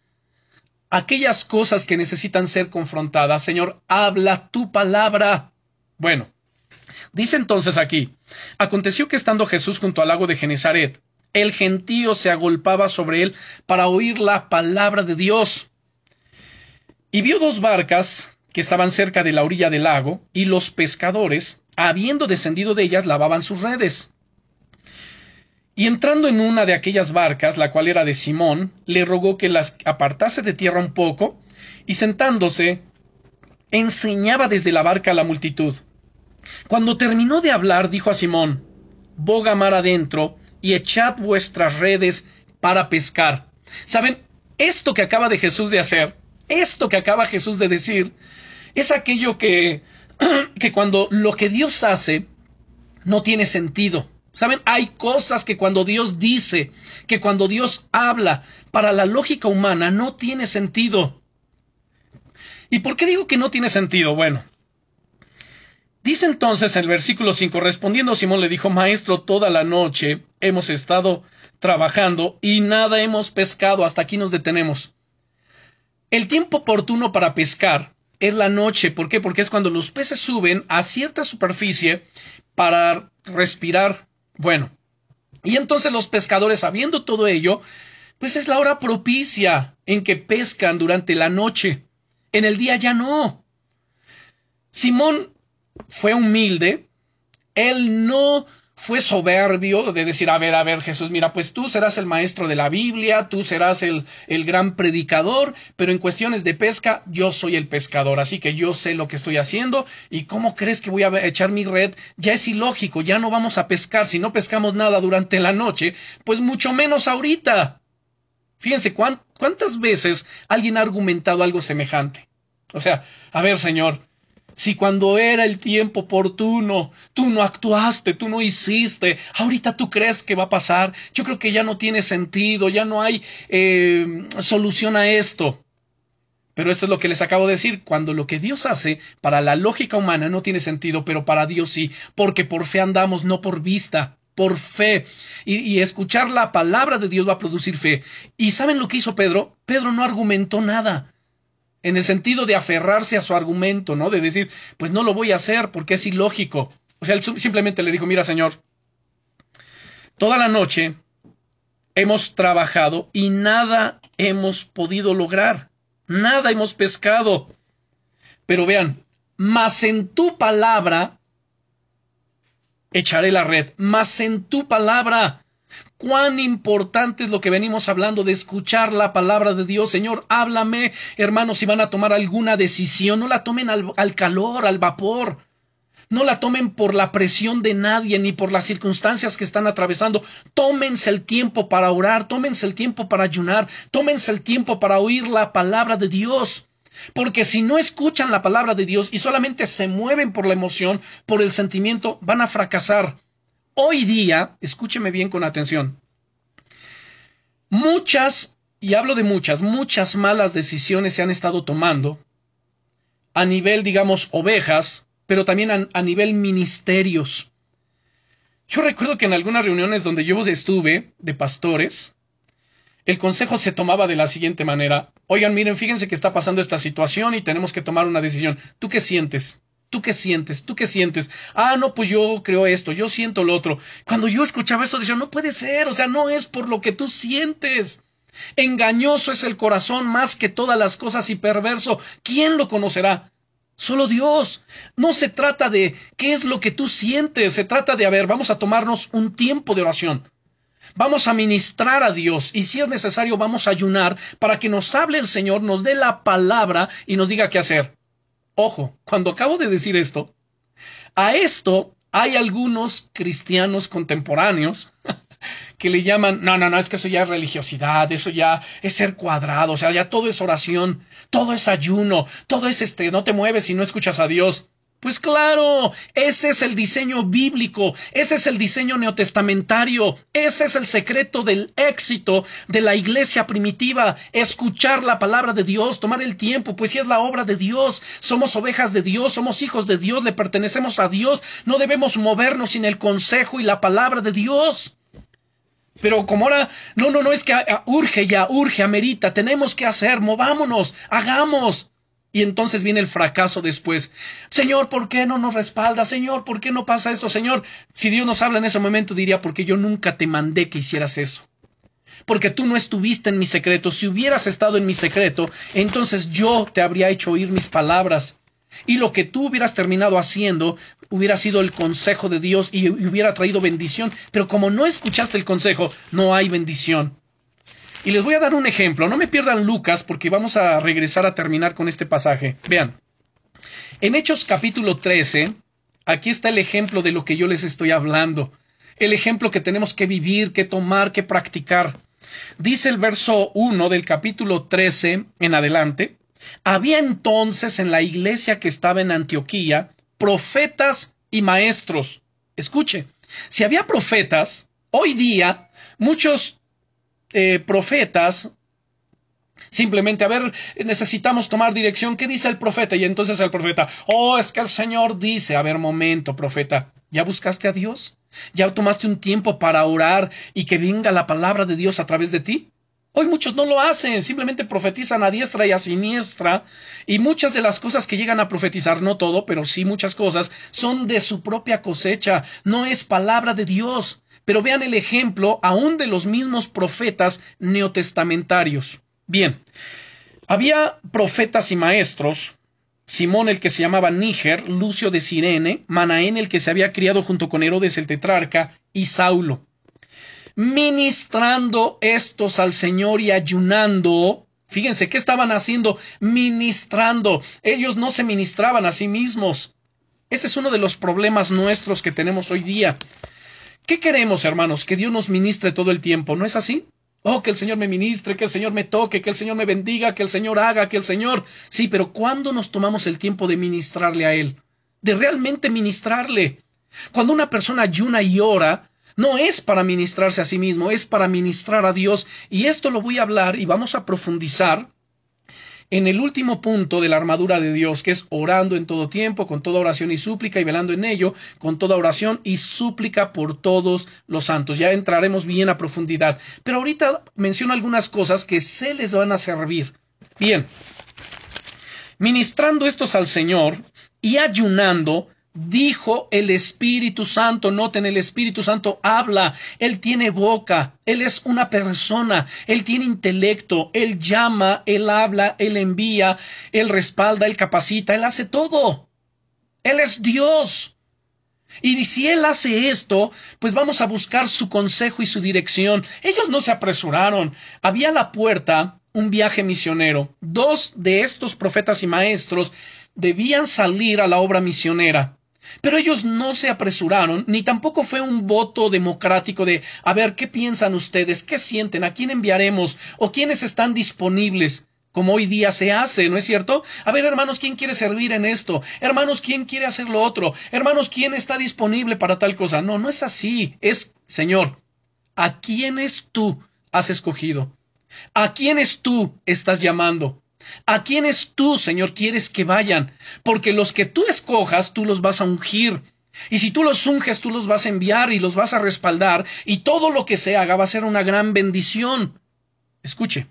S1: aquellas cosas que necesitan ser confrontadas. Señor, habla tu palabra. Bueno, dice entonces aquí, aconteció que estando Jesús junto al lago de Genezaret, el gentío se agolpaba sobre él para oír la palabra de Dios. Y vio dos barcas que estaban cerca de la orilla del lago, y los pescadores, habiendo descendido de ellas, lavaban sus redes. Y entrando en una de aquellas barcas, la cual era de Simón, le rogó que las apartase de tierra un poco, y sentándose, enseñaba desde la barca a la multitud. Cuando terminó de hablar, dijo a Simón, Boga mar adentro, y echad vuestras redes para pescar. ¿Saben? Esto que acaba de Jesús de hacer, esto que acaba Jesús de decir, es aquello que, <clears throat> que cuando lo que Dios hace no tiene sentido. ¿Saben? Hay cosas que cuando Dios dice, que cuando Dios habla, para la lógica humana no tiene sentido. ¿Y por qué digo que no tiene sentido? Bueno, dice entonces el versículo 5, respondiendo Simón le dijo, Maestro, toda la noche hemos estado trabajando y nada hemos pescado, hasta aquí nos detenemos. El tiempo oportuno para pescar es la noche. ¿Por qué? Porque es cuando los peces suben a cierta superficie para respirar. Bueno, y entonces los pescadores, sabiendo todo ello, pues es la hora propicia en que pescan durante la noche. En el día ya no. Simón fue humilde. Él no fue soberbio de decir, a ver, a ver, Jesús, mira, pues tú serás el maestro de la Biblia, tú serás el, el gran predicador, pero en cuestiones de pesca, yo soy el pescador, así que yo sé lo que estoy haciendo, y cómo crees que voy a echar mi red, ya es ilógico, ya no vamos a pescar, si no pescamos nada durante la noche, pues mucho menos ahorita. Fíjense cuántas veces alguien ha argumentado algo semejante. O sea, a ver, Señor, si cuando era el tiempo oportuno, tú no actuaste, tú no hiciste, ahorita tú crees que va a pasar, yo creo que ya no tiene sentido, ya no hay eh, solución a esto. Pero esto es lo que les acabo de decir, cuando lo que Dios hace para la lógica humana no tiene sentido, pero para Dios sí, porque por fe andamos, no por vista, por fe. Y, y, escuchar la palabra de Dios va a producir fe. ¿Y saben lo que hizo Pedro? Pedro no argumentó nada en el sentido de aferrarse a su argumento, ¿no? De decir, pues no lo voy a hacer porque es ilógico. O sea, él simplemente le dijo, mira, señor, toda la noche hemos trabajado y nada hemos podido lograr. Nada hemos pescado. Pero vean, más en tu palabra echaré la red, más en tu palabra. Cuán importante es lo que venimos hablando de escuchar la palabra de Dios. Señor, háblame, hermanos, si van a tomar alguna decisión, no la tomen al, al calor, al vapor. No la tomen por la presión de nadie ni por las circunstancias que están atravesando. Tómense el tiempo para orar, tómense el tiempo para ayunar, tómense el tiempo para oír la palabra de Dios. Porque si no escuchan la palabra de Dios y solamente se mueven por la emoción, por el sentimiento, van a fracasar. Hoy día, escúcheme bien con atención, muchas, y hablo de muchas, muchas malas decisiones se han estado tomando a nivel, digamos, ovejas, pero también a, nivel ministerios. Yo recuerdo que en algunas reuniones donde yo estuve de pastores, el consejo se tomaba de la siguiente manera. Oigan, miren, fíjense que está pasando esta situación y tenemos que tomar una decisión. ¿Tú qué sientes? ¿Tú qué sientes? ¿Tú qué sientes? Ah, no, pues yo creo esto, yo siento lo otro. Cuando yo escuchaba eso, decía, no puede ser, o sea, no es por lo que tú sientes. Engañoso es el corazón más que todas las cosas y perverso. ¿Quién lo conocerá? Solo Dios. No se trata de qué es lo que tú sientes, se trata de, a ver, vamos a tomarnos un tiempo de oración. Vamos a ministrar a Dios y si es necesario vamos a ayunar para que nos hable el Señor, nos dé la palabra y nos diga qué hacer. Ojo, cuando acabo de decir esto, a esto hay algunos cristianos contemporáneos <laughs> que le llaman, no, no, no, es que eso ya es religiosidad, eso ya es ser cuadrado, o sea, ya todo es oración, todo es ayuno, todo es este, no te mueves si no escuchas a Dios. Pues claro, ese es el diseño bíblico, ese es el diseño neotestamentario, ese es el secreto del éxito de la iglesia primitiva, escuchar la palabra de Dios, tomar el tiempo, pues si es la obra de Dios, somos ovejas de Dios, somos hijos de Dios, le pertenecemos a Dios, no debemos movernos sin el consejo y la palabra de Dios. Pero como ahora, no, no, no, es que urge ya, urge, amerita, tenemos que hacer, movámonos, hagamos. Y entonces viene el fracaso después. Señor, ¿por qué no nos respalda? Señor, ¿por qué no pasa esto? Señor, si Dios nos habla en ese momento, diría, porque yo nunca te mandé que hicieras eso. Porque tú no estuviste en mi secreto. Si hubieras estado en mi secreto, entonces yo te habría hecho oír mis palabras. Y lo que tú hubieras terminado haciendo hubiera sido el consejo de Dios y hubiera traído bendición. Pero como no escuchaste el consejo, no hay bendición. Y les voy a dar un ejemplo. No me pierdan Lucas porque vamos a regresar a terminar con este pasaje. Vean. En Hechos capítulo 13, aquí está el ejemplo de lo que yo les estoy hablando. El ejemplo que tenemos que vivir, que tomar, que practicar. Dice el verso 1 del capítulo 13 en adelante. Había entonces en la iglesia que estaba en Antioquía profetas y maestros. Escuche, si había profetas, hoy día muchos eh, profetas Simplemente, a ver, necesitamos tomar dirección. ¿Qué dice el profeta? Y entonces el profeta, oh, es que el Señor dice, a ver, momento, profeta, ¿ya buscaste a Dios? ¿Ya tomaste un tiempo para orar y que venga la palabra de Dios a través de ti? Hoy muchos no lo hacen, simplemente profetizan a diestra y a siniestra, y muchas de las cosas que llegan a profetizar, no todo, pero sí muchas cosas, son de su propia cosecha, no es palabra de Dios. Pero vean el ejemplo aún de los mismos profetas neotestamentarios. Bien, había profetas y maestros, Simón el que se llamaba Níger, Lucio de Sirene, Manaén el que se había criado junto con Herodes el tetrarca, y Saulo ministrando estos al Señor y ayunando. Fíjense, ¿qué estaban haciendo? Ministrando. Ellos no se ministraban a sí mismos. Ese es uno de los problemas nuestros que tenemos hoy día. ¿Qué queremos, hermanos? Que Dios nos ministre todo el tiempo, ¿no es así? Oh, que el Señor me ministre, que el Señor me toque, que el Señor me bendiga, que el Señor haga, que el Señor. Sí, pero ¿cuándo nos tomamos el tiempo de ministrarle a Él? De realmente ministrarle. Cuando una persona ayuna y ora, no es para ministrarse a sí mismo, es para ministrar a Dios. Y esto lo voy a hablar y vamos a profundizar en el último punto de la armadura de Dios, que es orando en todo tiempo, con toda oración y súplica, y velando en ello, con toda oración y súplica por todos los santos. Ya entraremos bien a profundidad. Pero ahorita menciono algunas cosas que se les van a servir. Bien, ministrando estos al Señor y ayunando, dijo el Espíritu Santo. Noten, el Espíritu Santo habla, Él tiene boca, Él es una persona, Él tiene intelecto, Él llama, Él habla, Él envía, Él respalda, Él capacita, Él hace todo. Él es Dios. Y si Él hace esto, pues vamos a buscar su consejo y su dirección. Ellos no se apresuraron. Había a la puerta un viaje misionero. Dos de estos profetas y maestros debían salir a la obra misionera. Pero ellos no se apresuraron, ni tampoco fue un voto democrático de a ver qué piensan ustedes, qué sienten, a quién enviaremos o quiénes están disponibles como hoy día se hace, ¿no es cierto? A ver, hermanos, ¿quién quiere servir en esto? Hermanos, ¿quién quiere hacer lo otro? Hermanos, ¿quién está disponible para tal cosa? No, no es así. Es, Señor, ¿a quiénes tú has escogido? ¿A quiénes tú estás llamando? ¿A quiénes tú, Señor, quieres que vayan? Porque los que tú escojas, tú los vas a ungir. Y si tú los unges, tú los vas a enviar y los vas a respaldar, y todo lo que se haga va a ser una gran bendición. Escuche.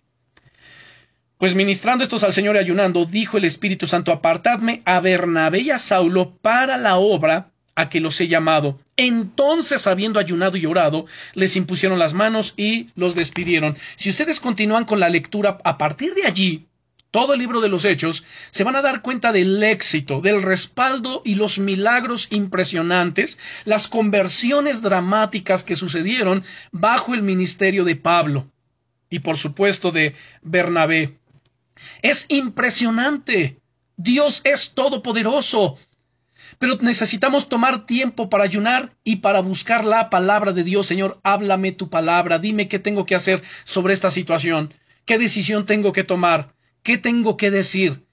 S1: Pues ministrando estos al Señor y ayunando, dijo el Espíritu Santo, apartadme a Bernabé y a Saulo para la obra a que los he llamado. Entonces, habiendo ayunado y orado, les impusieron las manos y los despidieron. Si ustedes continúan con la lectura a partir de allí, todo el libro de los Hechos, se van a dar cuenta del éxito, del respaldo y los milagros impresionantes, las conversiones dramáticas que sucedieron bajo el ministerio de Pablo y por supuesto de Bernabé. Es impresionante. Dios es todopoderoso. Pero necesitamos tomar tiempo para ayunar y para buscar la palabra de Dios. Señor, háblame tu palabra. Dime qué tengo que hacer sobre esta situación. ¿Qué decisión tengo que tomar? ¿Qué tengo que decir?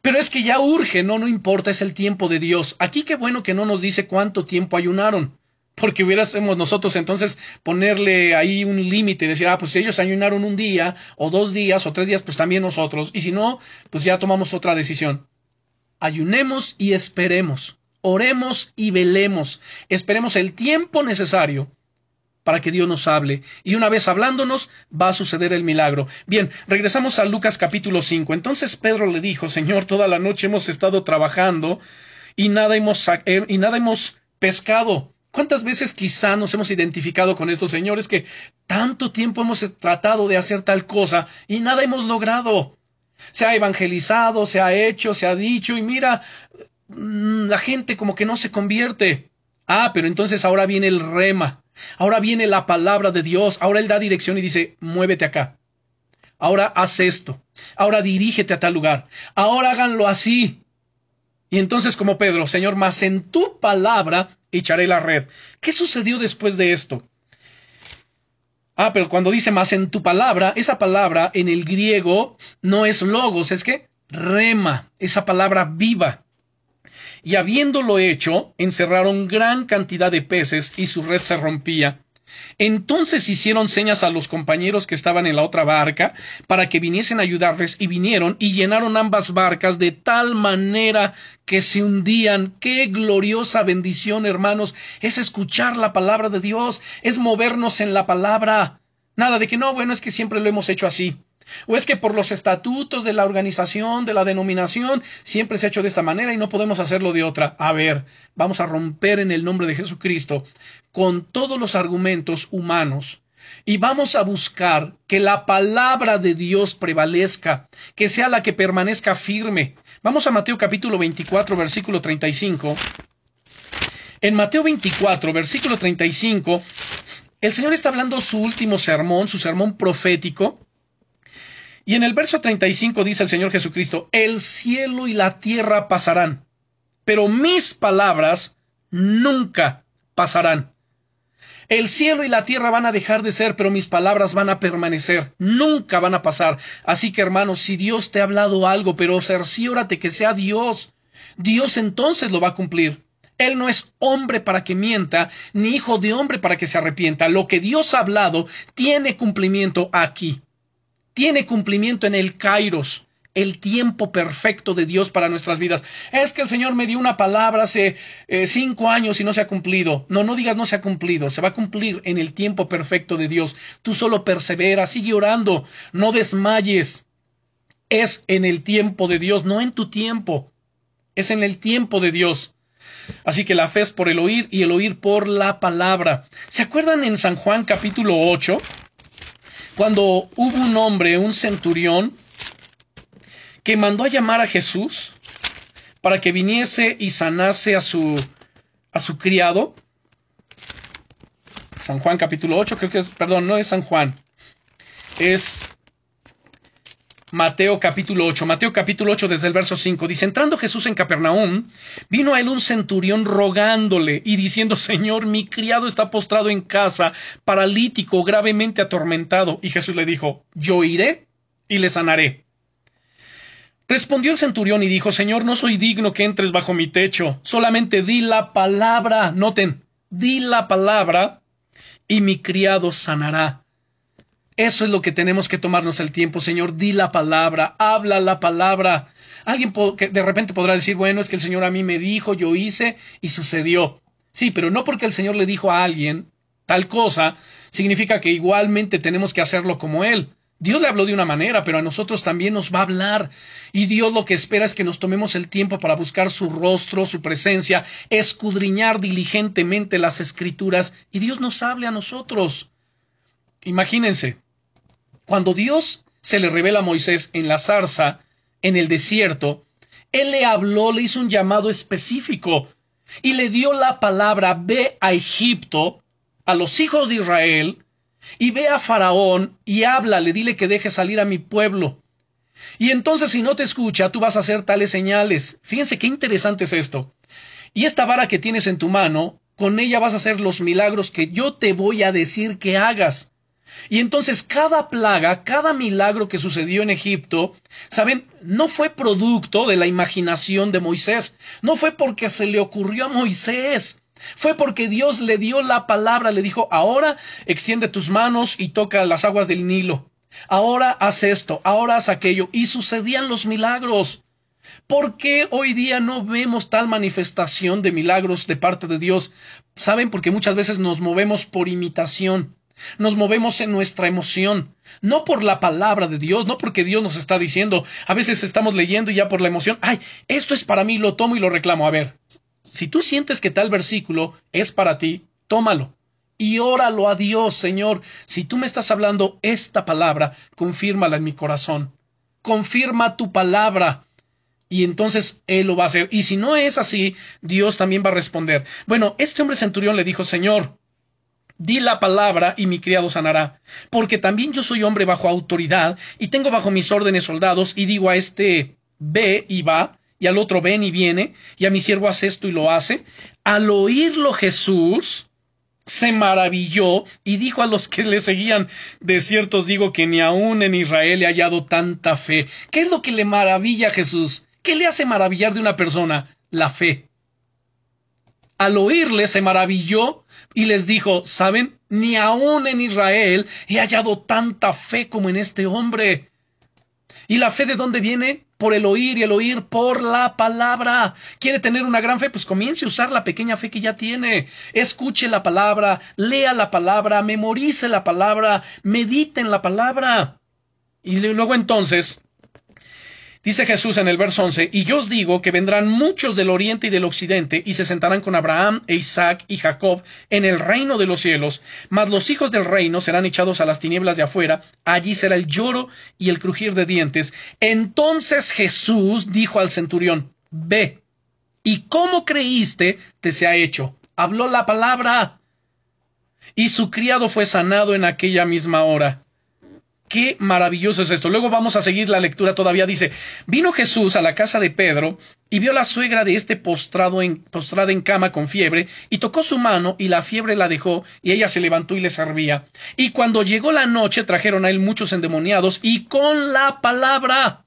S1: Pero es que ya urge, no, no importa, es el tiempo de Dios. Aquí qué bueno que no nos dice cuánto tiempo ayunaron. Porque hubiéramos nosotros entonces ponerle ahí un límite, decir, ah, pues si ellos ayunaron un día, o dos días, o tres días, pues también nosotros. Y si no, pues ya tomamos otra decisión. Ayunemos y esperemos. Oremos y velemos. Esperemos el tiempo necesario para que Dios nos hable. Y una vez hablándonos, va a suceder el milagro. Bien, regresamos a Lucas capítulo 5. Entonces Pedro le dijo, Señor, toda la noche hemos estado trabajando y nada hemos, eh, y nada hemos pescado ¿Cuántas veces quizá nos hemos identificado con estos señores que tanto tiempo hemos tratado de hacer tal cosa y nada hemos logrado? Se ha evangelizado, se ha hecho, se ha dicho y mira, mm, la gente como que no se convierte. Ah, pero entonces ahora viene el rema, ahora viene la palabra de Dios, ahora Él da dirección y dice, muévete acá, ahora haz esto, ahora dirígete a tal lugar, ahora háganlo así. Y entonces como Pedro, Señor, más en tu palabra echaré la red. ¿Qué sucedió después de esto? Ah, pero cuando dice más en tu palabra, esa palabra en el griego no es logos, es que rema, esa palabra viva. Y habiéndolo hecho, encerraron gran cantidad de peces y su red se rompía. Entonces hicieron señas a los compañeros que estaban en la otra barca para que viniesen a ayudarles y vinieron y llenaron ambas barcas de tal manera que se hundían. Qué gloriosa bendición, hermanos, es escuchar la palabra de Dios, es movernos en la palabra. Nada de que no, bueno, es que siempre lo hemos hecho así. ¿O es que por los estatutos de la organización, de la denominación, siempre se ha hecho de esta manera y no podemos hacerlo de otra? A ver, vamos a romper en el nombre de Jesucristo con todos los argumentos humanos y vamos a buscar que la palabra de Dios prevalezca, que sea la que permanezca firme. Vamos a Mateo capítulo 24, versículo 35. En Mateo 24, versículo 35, el Señor está hablando su último sermón, su sermón profético, y en el verso 35 dice el Señor Jesucristo, el cielo y la tierra pasarán, pero mis palabras nunca pasarán. El cielo y la tierra van a dejar de ser, pero mis palabras van a permanecer, nunca van a pasar. Así que hermanos, si Dios te ha hablado algo, pero cerciórate que sea Dios, Dios entonces lo va a cumplir. Él no es hombre para que mienta, ni hijo de hombre para que se arrepienta. Lo que Dios ha hablado tiene cumplimiento aquí tiene cumplimiento en el Kairos, el tiempo perfecto de Dios para nuestras vidas. Es que el Señor me dio una palabra hace eh, cinco años y no se ha cumplido. No, no digas no se ha cumplido, se va a cumplir en el tiempo perfecto de Dios. Tú solo persevera, sigue orando, no desmayes. Es en el tiempo de Dios, no en tu tiempo. Es en el tiempo de Dios. Así que la fe es por el oír y el oír por la palabra. ¿Se acuerdan en San Juan capítulo 8? Cuando hubo un hombre, un centurión, que mandó a llamar a Jesús para que viniese y sanase a su, a su criado. San Juan capítulo 8, creo que es, perdón, no es San Juan, es Mateo capítulo 8. Mateo capítulo 8 desde el verso 5 dice, entrando Jesús en Capernaum, vino a él un centurión rogándole y diciendo, Señor, mi criado está postrado en casa, paralítico, gravemente atormentado. Y Jesús le dijo, yo iré y le sanaré. Respondió el centurión y dijo, Señor, no soy digno que entres bajo mi techo, solamente di la palabra, noten, di la palabra y mi criado sanará. Eso es lo que tenemos que tomarnos el tiempo, Señor. Di la palabra, habla la palabra. Alguien de repente podrá decir, bueno, es que el Señor a mí me dijo, yo hice y sucedió. Sí, pero no porque el Señor le dijo a alguien tal cosa, significa que igualmente tenemos que hacerlo como Él. Dios le habló de una manera, pero a nosotros también nos va a hablar. Y Dios lo que espera es que nos tomemos el tiempo para buscar su rostro, su presencia, escudriñar diligentemente las escrituras y Dios nos hable a nosotros. Imagínense, cuando Dios se le revela a Moisés en la zarza, en el desierto, Él le habló, le hizo un llamado específico y le dio la palabra, ve a Egipto, a los hijos de Israel, y ve a Faraón y háblale, dile que deje salir a mi pueblo. Y entonces si no te escucha, tú vas a hacer tales señales. Fíjense qué interesante es esto. Y esta vara que tienes en tu mano, con ella vas a hacer los milagros que yo te voy a decir que hagas. Y entonces cada plaga, cada milagro que sucedió en Egipto, saben, no fue producto de la imaginación de Moisés, no fue porque se le ocurrió a Moisés, fue porque Dios le dio la palabra, le dijo, ahora extiende tus manos y toca las aguas del Nilo, ahora haz esto, ahora haz aquello, y sucedían los milagros. ¿Por qué hoy día no vemos tal manifestación de milagros de parte de Dios? Saben, porque muchas veces nos movemos por imitación. Nos movemos en nuestra emoción, no por la palabra de Dios, no porque Dios nos está diciendo. A veces estamos leyendo y ya por la emoción, ay, esto es para mí, lo tomo y lo reclamo. A ver, si tú sientes que tal versículo es para ti, tómalo y óralo a Dios, Señor. Si tú me estás hablando esta palabra, confírmala en mi corazón. Confirma tu palabra. Y entonces Él lo va a hacer. Y si no es así, Dios también va a responder. Bueno, este hombre centurión le dijo, Señor, Di la palabra y mi criado sanará, porque también yo soy hombre bajo autoridad y tengo bajo mis órdenes soldados y digo a este ve y va y al otro ven y viene y a mi siervo hace esto y lo hace. Al oírlo Jesús se maravilló y dijo a los que le seguían, de ciertos digo que ni aun en Israel he hallado tanta fe. ¿Qué es lo que le maravilla a Jesús? ¿Qué le hace maravillar de una persona? La fe al oírle se maravilló y les dijo, ¿saben? Ni aún en Israel he hallado tanta fe como en este hombre. ¿Y la fe de dónde viene? Por el oír y el oír por la palabra. ¿Quiere tener una gran fe? Pues comience a usar la pequeña fe que ya tiene. Escuche la palabra, lea la palabra, memorice la palabra, medite en la palabra. Y luego entonces Dice Jesús en el verso 11, y yo os digo que vendrán muchos del oriente y del occidente, y se sentarán con Abraham e Isaac y Jacob en el reino de los cielos, mas los hijos del reino serán echados a las tinieblas de afuera, allí será el lloro y el crujir de dientes. Entonces Jesús dijo al centurión, ve, y cómo creíste te se ha hecho. Habló la palabra. Y su criado fue sanado en aquella misma hora. Qué maravilloso es esto. Luego vamos a seguir la lectura todavía. Dice, vino Jesús a la casa de Pedro y vio a la suegra de este postrado en, postrada en cama con fiebre y tocó su mano y la fiebre la dejó y ella se levantó y le servía. Y cuando llegó la noche trajeron a él muchos endemoniados y con la palabra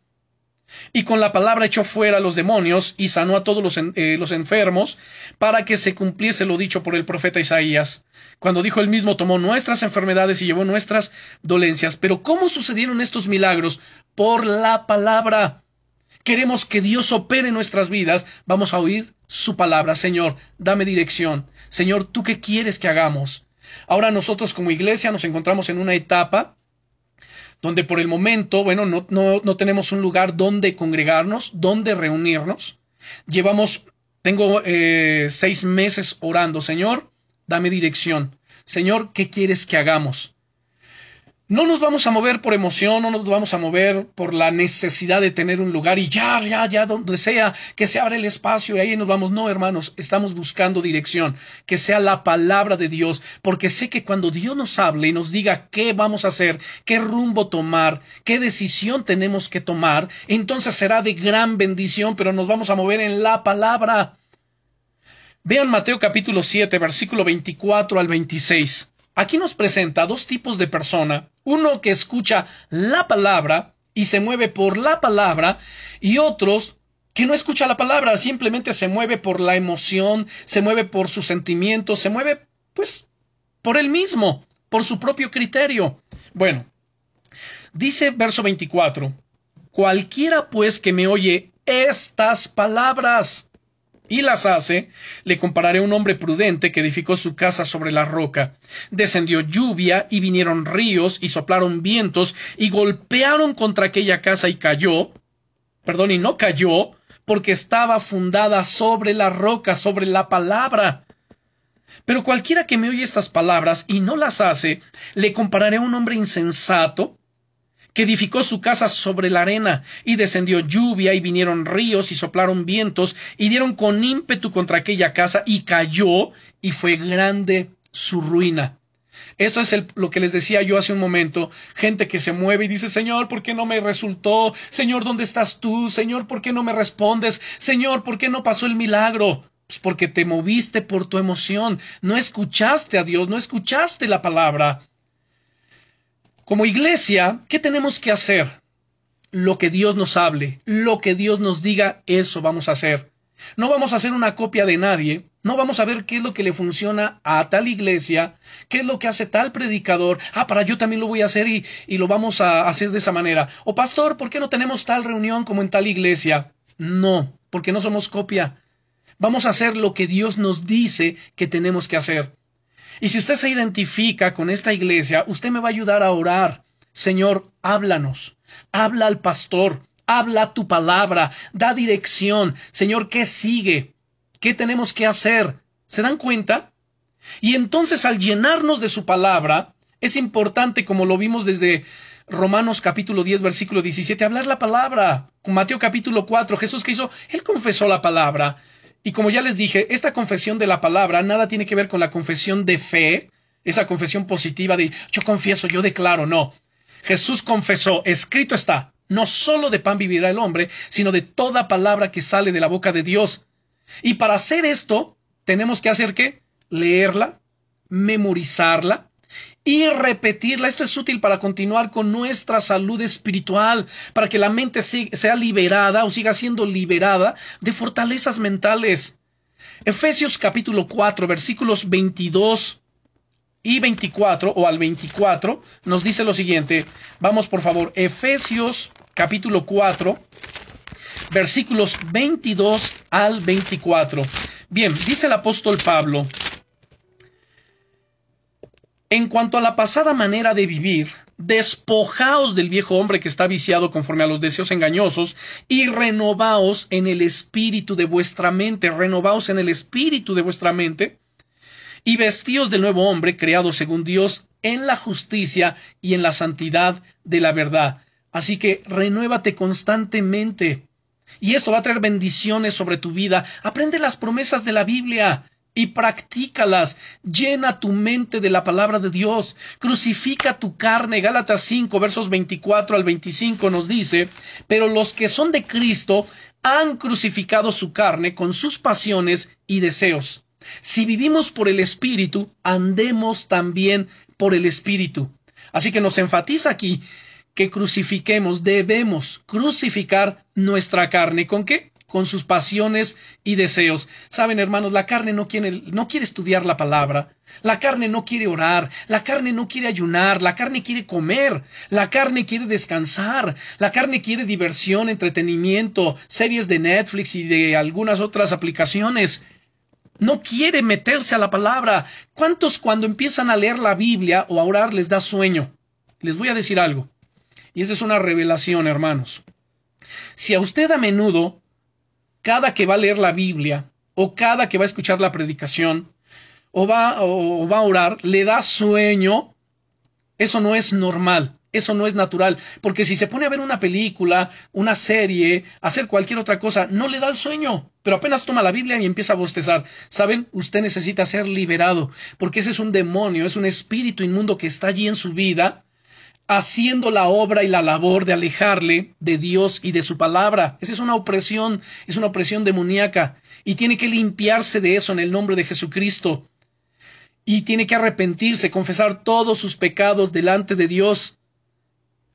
S1: y con la palabra echó fuera a los demonios y sanó a todos los, eh, los, enfermos para que se cumpliese lo dicho por el profeta Isaías cuando dijo él mismo tomó nuestras enfermedades y llevó nuestras dolencias. Pero ¿cómo sucedieron estos milagros? Por la palabra. Queremos que Dios opere nuestras vidas. Vamos a oír su palabra. Señor, dame dirección. Señor, ¿tú qué quieres que hagamos? Ahora nosotros como iglesia nos encontramos en una etapa donde por el momento, bueno, no, no, no tenemos un lugar donde congregarnos, donde reunirnos. Llevamos Tengo eh, seis meses orando, Señor, dame dirección. Señor, ¿qué quieres que hagamos? No nos vamos a mover por emoción, no nos vamos a mover por la necesidad de tener un lugar y ya, ya, ya, donde sea, que se abra el espacio y ahí nos vamos. No, hermanos, estamos buscando dirección, que sea la palabra de Dios, porque sé que cuando Dios nos hable y nos diga qué vamos a hacer, qué rumbo tomar, qué decisión tenemos que tomar, entonces será de gran bendición, pero nos vamos a mover en la palabra. Vean Mateo capítulo 7, versículo 24 al 26. Aquí nos presenta dos tipos de persona, uno que escucha la palabra y se mueve por la palabra y otros que no escucha la palabra, simplemente se mueve por la emoción, se mueve por sus sentimientos, se mueve pues por él mismo, por su propio criterio. Bueno, dice verso 24, cualquiera pues que me oye estas palabras y las hace, le compararé a un hombre prudente que edificó su casa sobre la roca. Descendió lluvia y vinieron ríos y soplaron vientos y golpearon contra aquella casa y cayó, perdón, y no cayó, porque estaba fundada sobre la roca, sobre la palabra. Pero cualquiera que me oye estas palabras y no las hace, le compararé a un hombre insensato que edificó su casa sobre la arena, y descendió lluvia, y vinieron ríos, y soplaron vientos, y dieron con ímpetu contra aquella casa, y cayó, y fue grande su ruina. Esto es lo que les decía yo hace un momento, gente que se mueve y dice, Señor, ¿por qué no me resultó? Señor, ¿dónde estás tú? Señor, ¿por qué no me respondes? Señor, ¿por qué no pasó el milagro? Pues porque te moviste por tu emoción, no escuchaste a Dios, no escuchaste la palabra. Como iglesia, ¿qué tenemos que hacer? Lo que Dios nos hable, lo que Dios nos diga, eso vamos a hacer. No vamos a hacer una copia de nadie, no vamos a ver qué es lo que le funciona a tal iglesia, qué es lo que hace tal predicador, ah, para yo también lo voy a hacer y, y lo vamos a hacer de esa manera. O pastor, ¿por qué no tenemos tal reunión como en tal iglesia? No, porque no somos copia. Vamos a hacer lo que Dios nos dice que tenemos que hacer. Y si usted se identifica con esta iglesia, usted me va a ayudar a orar. Señor, háblanos. Habla al pastor. Habla tu palabra. Da dirección. Señor, ¿qué sigue? ¿Qué tenemos que hacer? ¿Se dan cuenta? Y entonces al llenarnos de su palabra, es importante, como lo vimos desde Romanos capítulo 10, versículo 17, hablar la palabra. Mateo capítulo 4, Jesús que hizo, él confesó la palabra. Y como ya les dije, esta confesión de la palabra nada tiene que ver con la confesión de fe, esa confesión positiva de yo confieso, yo declaro, no. Jesús confesó, escrito está, no solo de pan vivirá el hombre, sino de toda palabra que sale de la boca de Dios. Y para hacer esto, tenemos que hacer qué? Leerla, memorizarla, y repetirla. Esto es útil para continuar con nuestra salud espiritual, para que la mente sea liberada o siga siendo liberada de fortalezas mentales. Efesios capítulo 4 versículos 22 y 24 o al 24 nos dice lo siguiente. Vamos por favor, Efesios capítulo 4 versículos 22 al 24. Bien, dice el apóstol Pablo, en cuanto a la pasada manera de vivir, despojaos del viejo hombre que está viciado conforme a los deseos engañosos y renovaos en el espíritu de vuestra mente, renovaos en el espíritu de vuestra mente y vestíos del nuevo hombre creado según Dios en la justicia y en la santidad de la verdad. Así que renuévate constantemente. Y esto va a traer bendiciones sobre tu vida. Aprende las promesas de la Biblia y practícalas. Llena tu mente de la palabra de Dios. Crucifica tu carne. Gálatas 5, versos 24 al 25 nos dice, pero los que son de Cristo han crucificado su carne con sus pasiones y deseos. Si vivimos por el Espíritu, andemos también por el Espíritu. Así que nos enfatiza aquí que crucifiquemos, debemos crucificar nuestra carne. ¿Con qué? Con sus pasiones y deseos. Saben, hermanos, la carne no quiere, no quiere estudiar la palabra, la carne no quiere orar, la carne no quiere ayunar, la carne quiere comer, la carne quiere descansar, la carne quiere diversión, entretenimiento, series de Netflix y de algunas otras aplicaciones. No quiere meterse a la palabra. ¿Cuántos cuando empiezan a leer la Biblia o a orar les da sueño? Les voy a decir algo. Y esa es una revelación, hermanos. Si a usted a menudo cada que va a leer la Biblia o cada que va a escuchar la predicación, o va, o va a orar, le da sueño, eso no es normal. Eso no es natural, porque si se pone a ver una película, una serie, hacer cualquier otra cosa, no le da el sueño, pero apenas toma la Biblia y empieza a bostezar. ¿Saben? Usted necesita ser liberado, porque ese es un demonio, es un espíritu inmundo que está allí en su vida, haciendo la obra y la labor de alejarle de Dios y de su palabra. Esa es una opresión, es una opresión demoníaca, y tiene que limpiarse de eso en el nombre de Jesucristo. Y tiene que arrepentirse, confesar todos sus pecados delante de Dios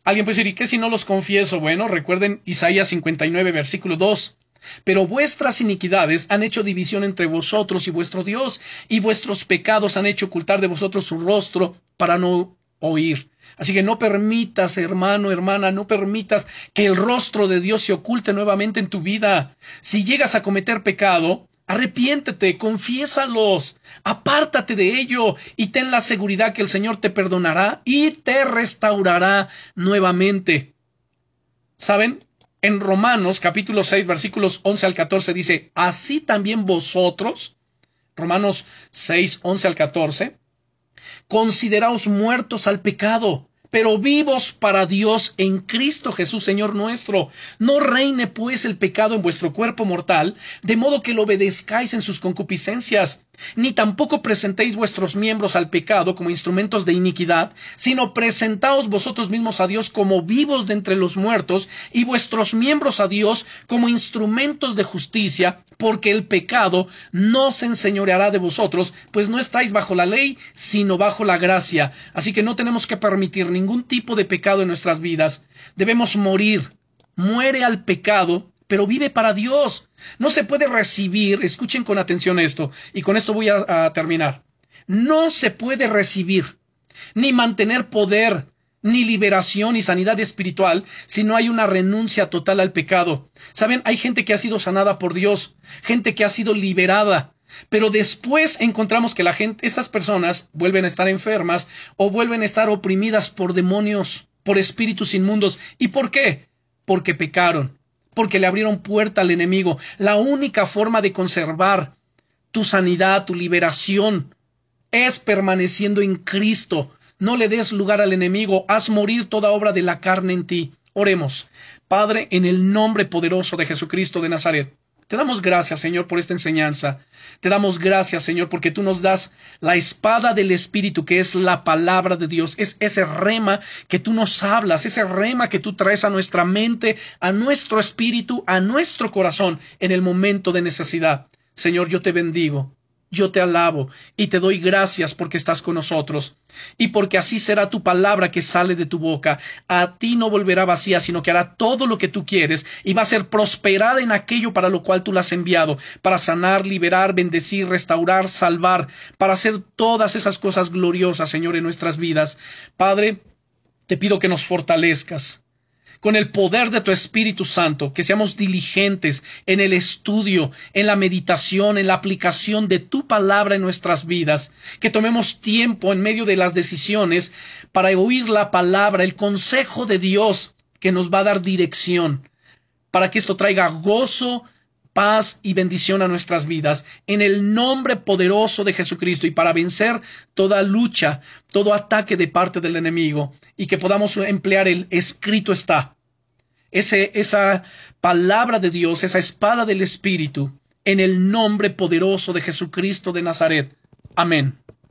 S1: Alguien puede decir, ¿y qué si no los confieso? Bueno, recuerden Isaías 59, versículo 2. Pero vuestras iniquidades han hecho división entre vosotros y vuestro Dios, y vuestros pecados han hecho ocultar de vosotros su rostro para no oír. Así que no permitas, hermano, hermana, no permitas que el rostro de Dios se oculte nuevamente en tu vida. Si llegas a cometer pecado, Arrepiéntete, confiésalos, apártate de ello y ten la seguridad que el Señor te perdonará y te restaurará nuevamente. ¿Saben? En Romanos capítulo 6 versículos 11 al 14 dice, así también vosotros, Romanos 6, 11 al 14, consideraos muertos al pecado pero vivos para Dios en Cristo Jesús, Señor nuestro. No reine pues el pecado en vuestro cuerpo mortal, de modo que lo obedezcáis en sus concupiscencias, ni tampoco presentéis vuestros miembros al pecado como instrumentos de iniquidad, sino presentaos vosotros mismos a Dios como vivos de entre los muertos, y vuestros miembros a Dios como instrumentos de justicia, porque el pecado no se enseñoreará de vosotros, pues no estáis bajo la ley, sino bajo la gracia. Así que no tenemos que permitir ningún tipo de pecado en nuestras vidas. Debemos morir. Muere al pecado pero vive para Dios. No se puede recibir, escuchen con atención esto, y con esto voy a, terminar. No se puede recibir, ni mantener poder, ni liberación y sanidad espiritual si no hay una renuncia total al pecado. Saben, hay gente que ha sido sanada por Dios, gente que ha sido liberada, pero después encontramos que la gente, esas personas vuelven a estar enfermas o vuelven a estar oprimidas por demonios, por espíritus inmundos. ¿Y por qué? Porque pecaron porque le abrieron puerta al enemigo. La única forma de conservar tu sanidad, tu liberación, es permaneciendo en Cristo. No le des lugar al enemigo, haz morir toda obra de la carne en ti. Oremos. Padre, en el nombre poderoso de Jesucristo de Nazaret. Te damos gracias, Señor, por esta enseñanza. Te damos gracias, Señor, porque tú nos das la espada del Espíritu, que es la palabra de Dios. Es ese rema que tú nos hablas, ese rema que tú traes a nuestra mente, a nuestro espíritu, a nuestro corazón en el momento de necesidad. Señor, yo te bendigo. Yo te alabo y te doy gracias porque estás con nosotros y porque así será tu palabra que sale de tu boca. A ti no volverá vacía, sino que hará todo lo que tú quieres y va a ser prosperada en aquello para lo cual tú la has enviado, para sanar, liberar, bendecir, restaurar, salvar, para hacer todas esas cosas gloriosas, Señor, en nuestras vidas. Padre, te pido que nos fortalezcas con el poder de tu Espíritu Santo, que seamos diligentes en el estudio, en la meditación, en la aplicación de tu palabra en nuestras vidas, que tomemos tiempo en medio de las decisiones para oír la palabra, el consejo de Dios que nos va a dar dirección, para que esto traiga gozo, paz y bendición a nuestras vidas, en el nombre poderoso de Jesucristo y para vencer toda lucha, todo ataque de parte del enemigo y que podamos emplear el escrito está. Ese, esa palabra de Dios, esa espada del Espíritu, en el nombre poderoso de Jesucristo de Nazaret. Amén.